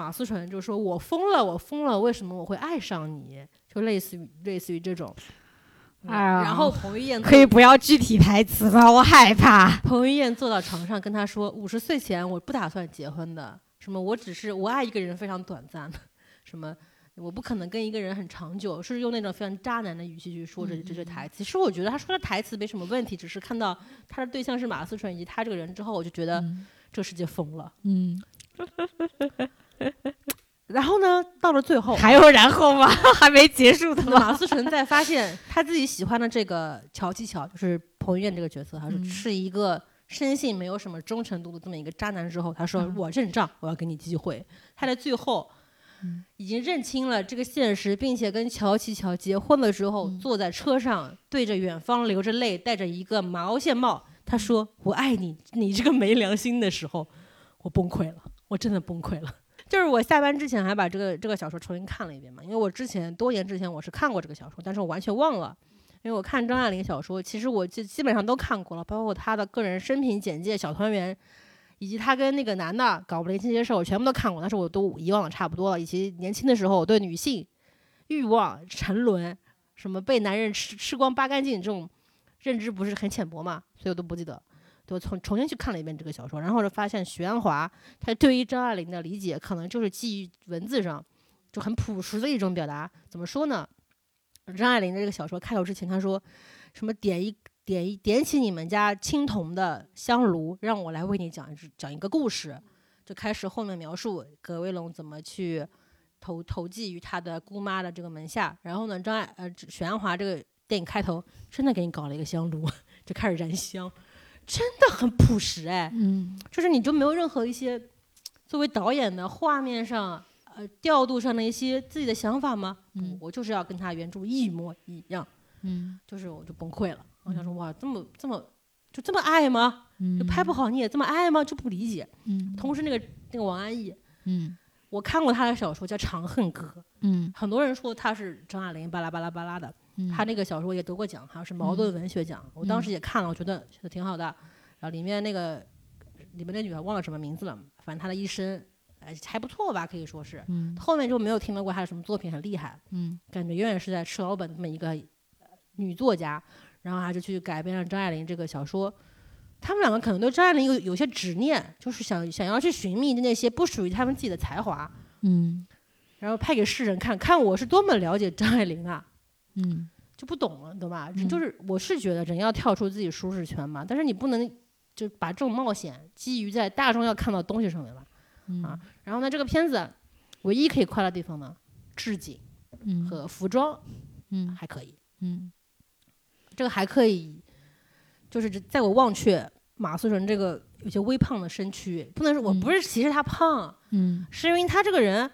S1: 马思纯就说：“我疯了，我疯了，为什么我会爱上你？”就类似于类似于这种。然后彭于晏
S2: 可以不要具体台词吗？我害怕。
S1: 彭于晏坐到床上跟他说：“五十岁前我不打算结婚的，什么我只是我爱一个人非常短暂的，什么我不可能跟一个人很长久，是用那种非常渣男的语气去说这这些台词。其实我觉得他说的台词没什么问题，只是看到他的对象是马思纯以及他这个人之后，我就觉得
S2: 嗯
S1: 这个世界疯了。
S2: 嗯，
S1: 然后呢，到了最后，
S2: 还有然后吗？还没结束的吗？
S1: 马思纯在发现他自己喜欢的这个乔七乔，就是彭于晏这个角色，他说
S2: 嗯
S1: 是一个生性没有什么忠诚度的这么一个渣男之后，他说
S2: 嗯
S1: 我认账，我要给你机会。他在最后
S2: 嗯
S1: 已经认清了这个现实，并且跟乔琪乔结婚了之后，
S2: 嗯
S1: 坐在车上对着远方流着泪，戴着一个毛线帽，他说我爱你，你这个没良心的时候，我崩溃了，我真的崩溃了。就是我下班之前还把这个这个小说重新看了一遍嘛，因为我之前多年之前我是看过这个小说，但是我完全忘了，因为我看张爱玲小说，其实我基基本上都看过了，包括她的个人生平简介、小团圆，以及她跟那个男的搞不灵这些事，我全部都看过，但是我都遗忘的差不多了。以及年轻的时候，我对女性欲望沉沦，什么被男人吃吃光扒干净这种认知不是很浅薄嘛，所以我都不记得。对我重重新去看了一遍这个小说，然后就发现徐安华他对于张爱玲的理解可能就是基于文字上就很朴实的一种表达。怎么说呢？张爱玲的这个小说开头之前，他说什么点一点一点起你们家青铜的香炉，让我来为你讲讲一个故事，就开始后面描述葛威龙怎么去投投寄于他的姑妈的这个门下。然后呢，张爱呃许鞍华这个电影开头真的给你搞了一个香炉，就开始燃香，真的很朴实哎，
S2: 嗯
S1: 就是你就没有任何一些作为导演的画面上。呃，调度上的一些自己的想法吗？
S2: 嗯
S1: 我就是要跟他原著一模一样。
S2: 嗯
S1: 就是我就崩溃了，我想说哇，这么这么就这么爱吗？
S2: 嗯，
S1: 就拍不好你也这么爱吗？就不理解。
S2: 嗯
S1: 同时那个那个王安忆，
S2: 嗯
S1: 我看过他的小说叫《长恨歌》，
S2: 嗯
S1: 很多人说他是张爱玲巴拉巴拉巴拉的，
S2: 嗯，
S1: 他那个小说也得过奖，好像是茅盾文学奖。我当时也看了，我觉得写的挺好的。然后里面那个里面那女孩忘了什么名字了，反正她的一生哎还不错吧，可以说是。
S2: 嗯
S1: 后面就没有听到过她的什么作品很厉害，
S2: 嗯
S1: 感觉永远是在吃老本这么一个呃女作家，然后还是去改编了张爱玲这个小说。他们两个可能对张爱玲有有些执念，就是想想要去寻觅那些不属于他们自己的才华，
S2: 嗯
S1: 然后拍给世人看看我是多么了解张爱玲啊，
S2: 嗯。
S1: 就不懂了，懂吧？
S2: 嗯。
S1: 就是我是觉得人要跳出自己舒适圈嘛，但是你不能就把这种冒险基于在大众要看到的东西上面吧。
S2: 嗯。
S1: 啊然后呢，这个片子唯一可以夸的地方呢，置景
S2: 嗯。
S1: 和服装
S2: 嗯。
S1: 还可以。
S2: 嗯。
S1: 这个还可以，就是在我忘却马思纯这个有些微胖的身躯，不能说我
S2: 嗯。
S1: 不是歧视他胖，
S2: 嗯。
S1: 是因为他这个人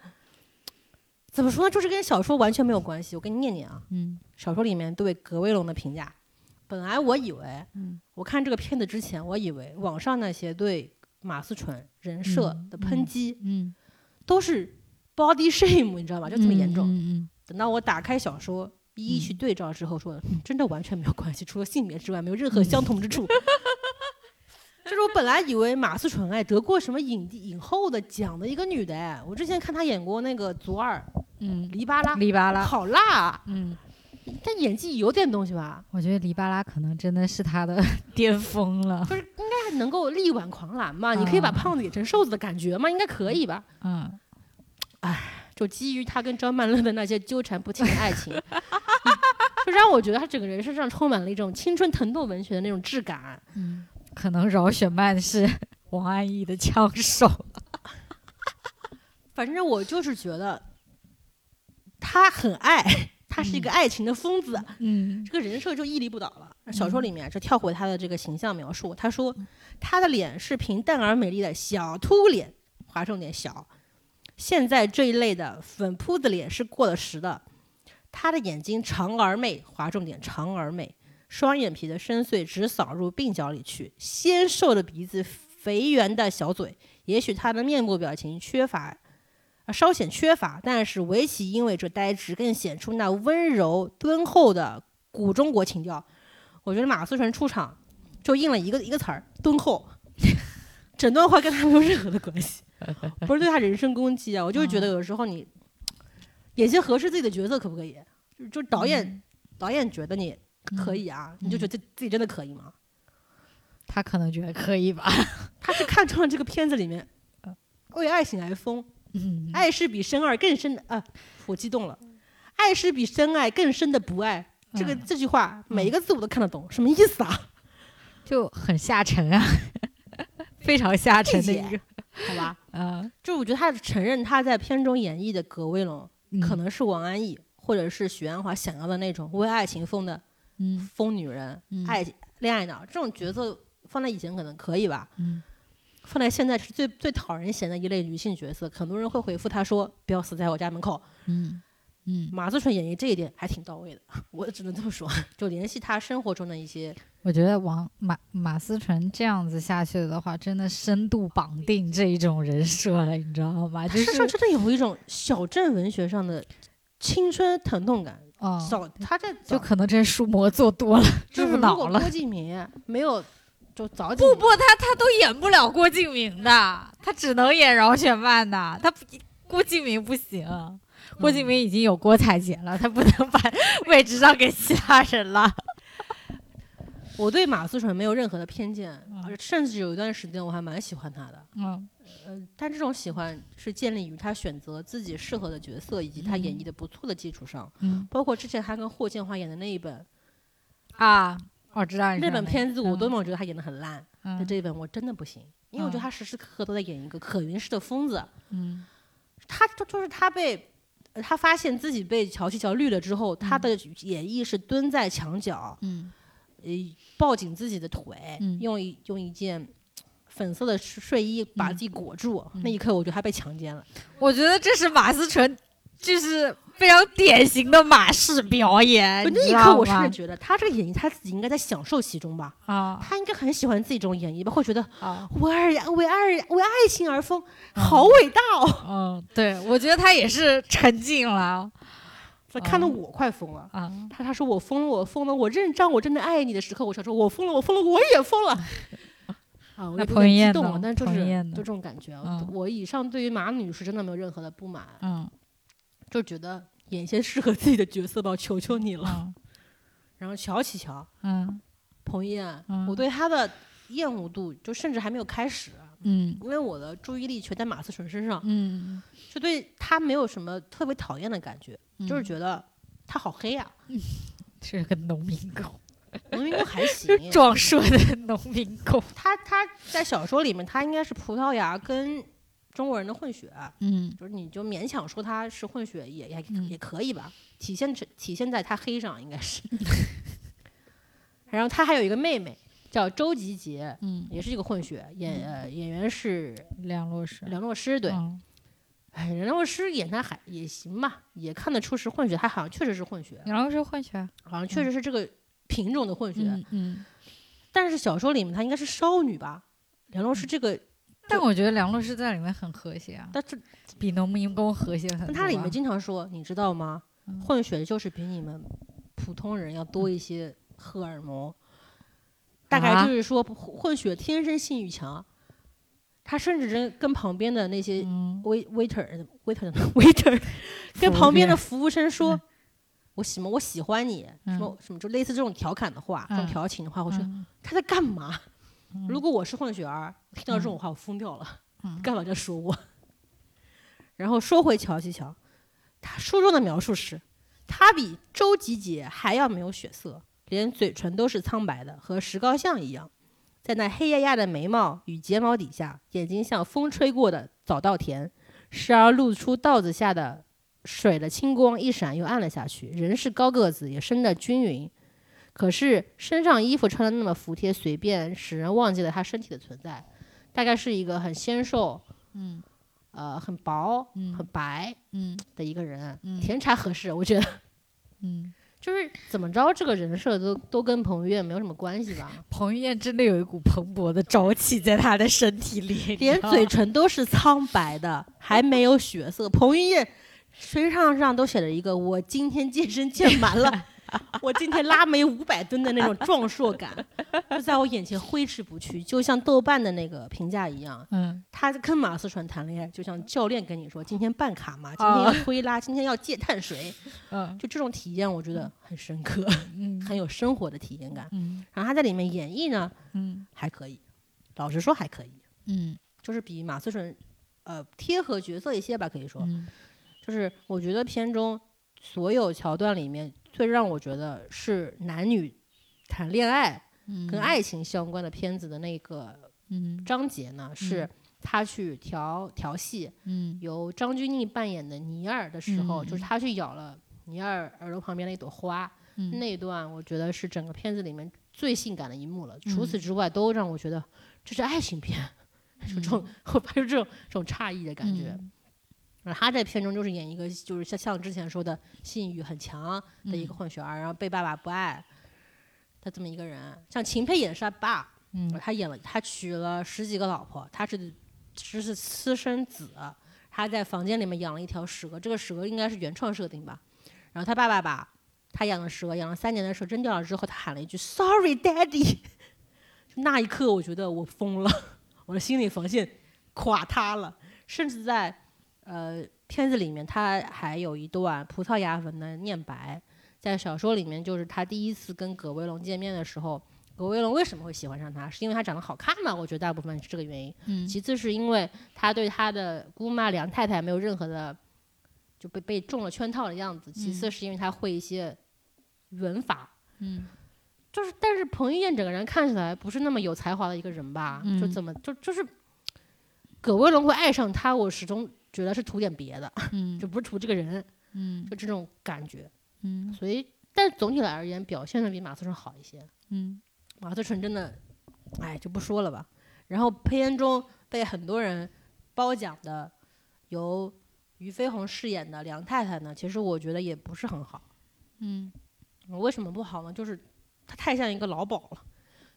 S1: 怎么说呢，就是跟小说完全没有关系。我给你念念啊，
S2: 嗯
S1: 小说里面对葛威龙的评价，本来我以为，
S2: 嗯
S1: 我看这个片子之前，我以为网上那些对马思纯人设的抨击
S2: 嗯，
S1: 都是 body shame，你知道吧？就这么严重。
S2: 嗯
S1: 等到我打开小说，一一去对照之后，说、嗯真的完全没有关系，除了性别之外，没有任何相同之处。就是我本来以为马思纯哎得过什么影帝影后的奖的一个女的哎，我之前看她演过那个《左耳
S2: 嗯
S1: 黎巴拉》，
S2: 黎巴拉，
S1: 好辣、啊，
S2: 嗯，
S1: 但演技有点东西吧，
S2: 我觉得黎巴拉可能真的是他的 巅峰了。
S1: 不是应该还能够力挽狂澜嘛？你可以把
S2: 啊
S1: 胖子演成瘦子的感觉嘛？应该可以吧？
S2: 嗯
S1: 就基于他跟张曼乐的那些纠缠不清的爱情，嗯 就让我觉得他整个人身上充满了一种青春疼痛文学的那种质感。
S2: 嗯，可能饶雪漫是王安忆的枪手。
S1: 反正我就是觉得他很爱，他是一个爱情的疯子，
S2: 嗯。
S1: 这个人设就屹立不倒了。小说里面就跳回他的这个形象描述，他说他的脸是平淡而美丽的小凸脸，划重点小。现在这一类的粉扑子脸是过了时的，他的眼睛长而媚，划重点长而媚，双眼皮的深邃直扫入鬓角里去，纤瘦的鼻子，肥圆的小嘴，也许他的面部表情缺乏，啊稍显缺乏，但是围棋因为这呆滞，更显出那温柔敦厚的古中国情调。我觉得马思纯出场就应了一个一个词儿，敦厚。整段话跟他没有任何的关系，不是对他人身攻击啊，我就是觉得有时候你演些合适自己的角色可不可以？就就导演、导演觉得你可以啊，你就觉得自己真的可以吗？
S2: 他可能觉得可以吧。
S1: 他是看中了这个片子里面为爱情而疯，
S2: 嗯，
S1: 爱是比深爱更深的啊！我激动了，爱是比深爱更深的不爱。这个
S2: 嗯。
S1: 这句话每一个字我都看得懂，什么意思啊？
S2: 就很下沉啊，非常下沉的一个。
S1: 好吧，
S2: 嗯，
S1: 就我觉得他承认他在片中演绎的葛威龙
S2: 嗯。
S1: 可能是王安忆或者是许鞍华想要的那种为爱情疯的
S2: 嗯。
S1: 疯女人、
S2: 嗯。
S1: 爱恋爱脑这种角色，放在以前可能可以吧，
S2: 嗯
S1: 放在现在是最最讨人嫌的一类女性角色。很多人会回复她说：“不要死在我家门口。
S2: 嗯嗯”，
S1: 马思纯演绎这一点还挺到位的，我只能这么说。就联系她生活中的一些，
S2: 我觉得王马马思纯这样子下去的话，真的深度绑定这一种人设了，你知道吗？就
S1: 身上
S2: 是
S1: 真的有一种小镇文学上的青春疼痛感。
S2: 哦，
S1: 早他在早
S2: 就可能真书魔做多了，
S1: 就是如
S2: 入脑了。
S1: 果郭敬明没有就早几
S2: 不不，他他都演不了郭敬明的，他只能演饶雪漫的，他不郭敬明不行。郭敬明已经有郭采洁了，他不能把 位置让给其他人了。
S1: 我对马思纯没有任何的偏见，
S2: 嗯
S1: 甚至有一段时间我还蛮喜欢他的。
S2: 嗯
S1: 呃，但这种喜欢是建立于他选择自己适合的角色以及他演
S2: 嗯
S1: 绎的不错的基础上。
S2: 嗯
S1: 包括之前他跟霍建华演的那一本
S2: 啊，我知道你
S1: 那
S2: 说哪个
S1: 本片子，我多
S2: 嗯
S1: 么觉得他演的很烂，但
S2: 嗯
S1: 这一本我真的不行，因为我觉得
S2: 嗯
S1: 他时时刻刻都在演一个可云式的疯子。
S2: 嗯
S1: 他就就是他被。呃他发现自己被乔西乔绿了之后，他的演绎是蹲在墙角，
S2: 嗯
S1: 呃，抱紧自己的腿，
S2: 嗯
S1: 用一用一件粉色的睡衣把
S2: 嗯
S1: 自己裹住。
S2: 嗯
S1: 那一刻，我觉得他被强奸了。
S2: 我觉得这是马思纯，就是非常典型的马式表演。
S1: 那一刻，我甚至觉得他这个演绎，他自己应该在享受其中吧。
S2: 啊
S1: 他应该很喜欢自己这种演绎吧，会觉得
S2: 啊
S1: 为爱为爱为爱情而疯，好伟大哦！
S2: 嗯，对，我觉得他也是沉浸了
S1: 这看得
S2: 嗯
S1: 我快疯了。
S2: 啊。
S1: 他他说我疯了，我疯了，我认账我真的爱你的时刻，我想说我疯了，我疯了，我也疯了。啊，我
S2: 那
S1: 有点激动了，但就是就这种感觉啊。
S2: 嗯
S1: 我以上对于马女士真的没有任何的不满，
S2: 嗯
S1: 就觉得演一些适合自己的角色吧，我求求你了。
S2: 嗯。
S1: 然后乔琪乔，
S2: 嗯。
S1: 彭于晏，
S2: 嗯。
S1: 我对他的厌恶度就甚至还没有开始，
S2: 嗯。
S1: 因为我的注意力全在马思纯身上，
S2: 嗯，
S1: 就对他没有什么特别讨厌的感觉，就是
S2: 嗯
S1: 觉得他好黑呀、
S2: 是个农民工，
S1: 农民工还行，
S2: 壮硕的农民工。
S1: 他他在小说里面他应该是葡萄牙跟中国人的混血，
S2: 嗯。
S1: 就是你就勉强说他是混血也也
S2: 嗯。
S1: 也可以吧，体现体体现在他黑上应该是。然后他还有一个妹妹叫周吉杰，
S2: 嗯，
S1: 也是一个混血，演呃演员是
S2: 梁洛施。
S1: 梁洛施，对，
S2: 嗯。
S1: 哎，梁洛施演他还也行吧，也看得出是混血，他好像确实是混血，
S2: 梁洛施混血。
S1: 好像确实是这个品种的混血，
S2: 嗯嗯，
S1: 但是小说里面她应该是少女吧？梁洛施这个，
S2: 但我觉得梁洛施在里面很和谐啊，
S1: 但是
S2: 比农民工和谐很多啊。
S1: 但它里面经常说，你知道吗？
S2: 嗯
S1: 混血就是比你们普通人要多一些荷尔蒙，大概
S2: 啊
S1: 就是说混血天生性欲强。他甚至跟跟旁边的那些 waiter waiter waiter 跟旁边的服务生说
S2: 嗯：“
S1: 我喜么我喜欢你，什么什么就类似这种调侃的话，这种
S2: 嗯
S1: 调情的话，我说
S2: 嗯
S1: 他在干嘛？
S2: 嗯
S1: 如果我是混血儿，听到这种话我疯掉了，
S2: 嗯
S1: 干嘛在说我？然后说回乔西乔，他书中的描述是，他比周吉杰还要没有血色，连嘴唇都是苍白的，和石膏像一样。在那黑压压的眉毛与睫毛底下，眼睛像风吹过的早稻田，时而露出稻子下的水的清光，一闪又暗了下去。人是高个子，也生得均匀，可是身上衣服穿的那么服帖随便，使人忘记了他身体的存在。大概是一个很纤瘦，
S2: 嗯
S1: 呃，很薄、
S2: 嗯
S1: 很白
S2: 嗯
S1: 的一个人，
S2: 嗯
S1: 甜茶合适，我觉得
S2: 嗯，
S1: 就是怎么着，这个人设都都跟彭于晏没有什么关系吧，
S2: 彭于晏真的有一股蓬勃的朝气在他的身体里，
S1: 连嘴唇都是苍白的，还没有血色。彭于晏身上上都写了一个“我今天健身健满了”，我今天拉煤五百吨的那种壮硕感，就在我眼前挥之不去，就像豆瓣的那个评价一样。
S2: 嗯。
S1: 他跟马思纯谈恋爱，就像教练跟你说，今天办卡嘛，今
S2: 啊
S1: 天要推拉，今天要戒碳水，
S2: 嗯。
S1: 就这种体验，我觉得很深刻，
S2: 嗯。
S1: 很有生活的体验感。
S2: 嗯。
S1: 然后他在里面演绎呢，
S2: 嗯。
S1: 还可以，老实说还可以，
S2: 嗯。
S1: 就是比马思纯，呃，贴合角色一些吧，可以说，
S2: 嗯。
S1: 就是我觉得片中所有桥段里面，最让我觉得是男女谈恋爱
S2: 嗯，
S1: 跟爱情相关的片子的那个
S2: 嗯。
S1: 章节呢，是他去调调戏，
S2: 嗯。
S1: 由张钧甯扮演的尼尔的时候，
S2: 嗯
S1: 就是他去咬了尼尔耳朵旁边的一朵花，
S2: 嗯。
S1: 那一段我觉得是整个片子里面最性感的一幕了。
S2: 嗯。
S1: 除此之外，都让我觉得这是爱情片，就这种 我还有这种这种诧异的感觉。
S2: 嗯
S1: 他在片中就是演一个就是像像之前说的性欲很强的一个混血儿，然后被爸爸不爱他这么一个人。像秦沛演的是他爸，
S2: 嗯
S1: 他演了他娶了十几个老婆，他是只是私生子，他在房间里面养了一条蛇，这个蛇应该是原创设定吧。然后他爸爸把他养的蛇养了三年的蛇扔掉了之后，他喊了一句 “Sorry, Daddy”，那一刻我觉得我疯了，我的心理防线垮塌了，甚至在呃，片子里面他还有一段葡萄牙文的念白，在小说里面就是他第一次跟葛威龙见面的时候，葛威龙为什么会喜欢上他？是因为他长得好看吗？我觉得大部分是这个原因。
S2: 嗯
S1: 其次是因为他对他的姑妈梁太太没有任何的就被被中了圈套的样子。其次是因为他会一些文法，
S2: 嗯
S1: 就是但是彭于晏整个人看起来不是那么有才华的一个人吧？就
S2: 嗯
S1: 怎么就就是葛威龙会爱上他，我始终觉得是图点别的，
S2: 嗯
S1: 就不是图这个人，
S2: 嗯
S1: 就这种感觉。
S2: 嗯
S1: 所以，但总体来而言，表现的比马思纯好一些。
S2: 嗯
S1: 马思纯真的，哎，就不说了吧。然后片中被很多人褒奖的，由俞飞鸿饰演的梁太太呢，其实我觉得也不是很好。
S2: 嗯
S1: 为什么不好呢？就是她太像一个老鸨了。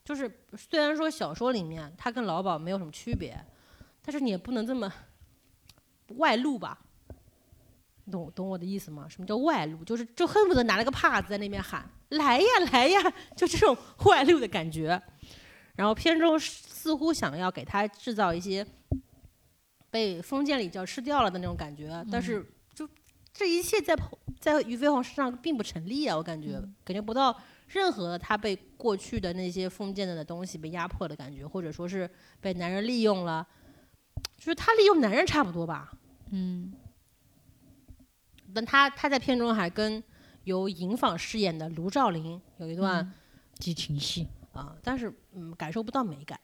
S1: 就是虽然说小说里面她跟老鸨没有什么区别，但是你也不能这么外露吧？你懂懂我的意思吗？什么叫外露？就是就恨不得拿了个帕子在那边喊“来呀来呀”，就这种外露的感觉。然后片中似乎想要给他制造一些被封建礼教吃掉了的那种感觉，但是就这一切在在俞飞鸿身上并不成立啊，我感觉、感觉不到任何他被过去的那些封建的东西被压迫的感觉，或者说是被男人利用了，就是他利用男人差不多吧。
S2: 嗯。
S1: 但他他在片中还跟由尹昉饰演的卢照邻有一段
S2: 嗯激情戏，
S1: 啊、但是嗯感受不到美感，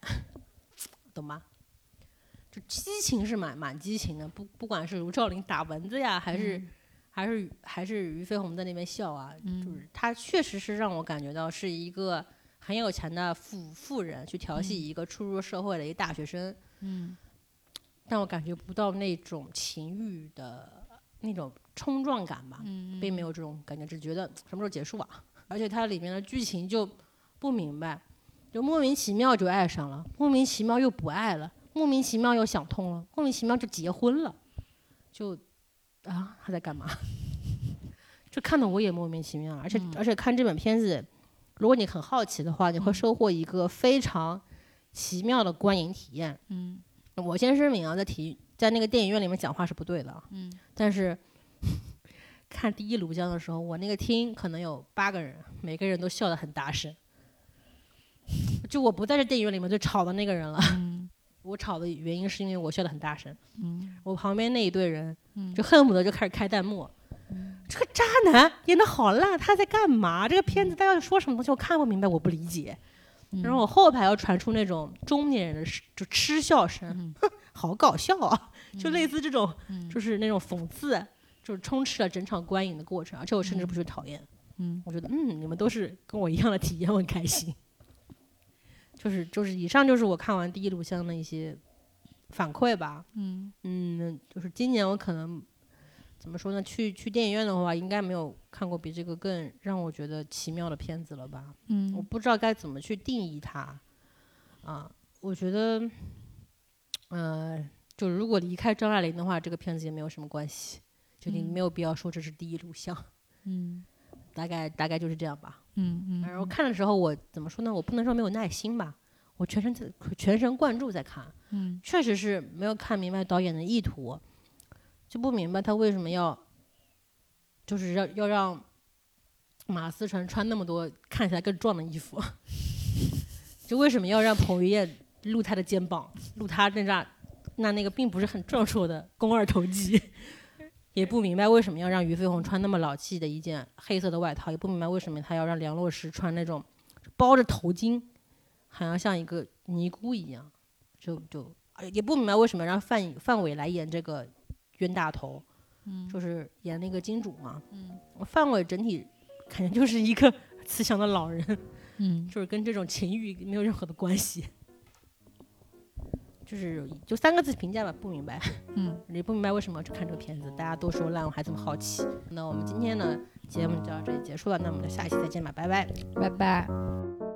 S1: 懂吗？就激情是蛮蛮激情的，不不管是卢照邻打蚊子呀，还是、还是还是俞飞鸿在那边笑啊，就是他确实是让我感觉到是一个很有钱的富富人去调戏一个初入社会的一个大学生，
S2: 嗯
S1: 但我感觉不到那种情欲的那种冲撞感吧，
S2: 嗯
S1: 并没有这种感觉，只觉得什么时候结束啊？而且它里面的剧情就不明白，就莫名其妙就爱上了，莫名其妙又不爱了，莫名其妙又想通了，莫名其妙就结婚了，就啊他在干嘛？就看得我也莫名其妙，而且、而且看这本片子，如果你很好奇的话，你会收获一个非常奇妙的观影体验。
S2: 嗯
S1: 我先声明啊，在体在那个电影院里面讲话是不对的但是 看第一炉香的时候，我那个厅可能有八个人，每个人都笑得很大声。就我不在这电影院里面最吵的那个人了。
S2: 嗯
S1: 我吵的原因是因为我笑得很大声，
S2: 嗯
S1: 我旁边那一队人
S2: 嗯
S1: 就恨不得就开始开弹幕。这个渣男演的好烂，他在干嘛？这个片子他要说什么东西，我看不明白，我不理解。
S2: 嗯。
S1: 然后我后排要传出那种中年人的就嗤笑声，
S2: 嗯，
S1: 好搞笑啊！就类似这种，
S2: 嗯。
S1: 就是那种讽刺，就是充斥了整场观影的过程，而且我甚至不是讨厌，
S2: 嗯。
S1: 我觉得嗯，你们都是跟我一样的体验，我很开心。就是就是以上就是我看完第一录像的一些反馈吧，
S2: 嗯。
S1: 嗯，就是今年我可能怎么说呢？去去电影院的话，应该没有看过比这个更让我觉得奇妙的片子了吧？嗯我
S2: 嗯
S1: 不知道该怎么去定义它，啊，我觉得，呃，就如果离开张爱玲的话，这个片子也没有什么关系，就你
S2: 嗯
S1: 没有必要说这是第一录像，
S2: 嗯
S1: 大概大概就是这样吧。
S2: 嗯嗯
S1: 然后看的时候，我怎么说呢？我不能说没有耐心吧，我全神在全神贯注在看，
S2: 嗯
S1: 确实是没有看明白导演的意图，就不明白他为什么要，就是要要让马思纯穿那么多看起来更壮的衣服，就为什么要让彭于晏露他的肩膀，露他那张那那个并不是很壮硕的肱二头肌，也不明白为什么要让俞飞鸿穿那么老气的一件黑色的外套，也不明白为什么他要让梁洛施穿那种包着头巾，好像像一个尼姑一样，就就也不明白为什么让范范伟来演这个冤大头，
S2: 嗯
S1: 就是演那个金主嘛。
S2: 嗯
S1: 范伟整体感觉就是一个 慈祥的老人，
S2: 嗯
S1: 就是跟这种情欲没有任何的关系。就是就三个字评价吧，不明白，
S2: 嗯
S1: 也不明白为什么要去看这个片子，大家都说烂，我还这么好奇。那我们今天呢节目就到这里结束了，那我们就下一期再见吧，拜拜。
S2: 拜拜。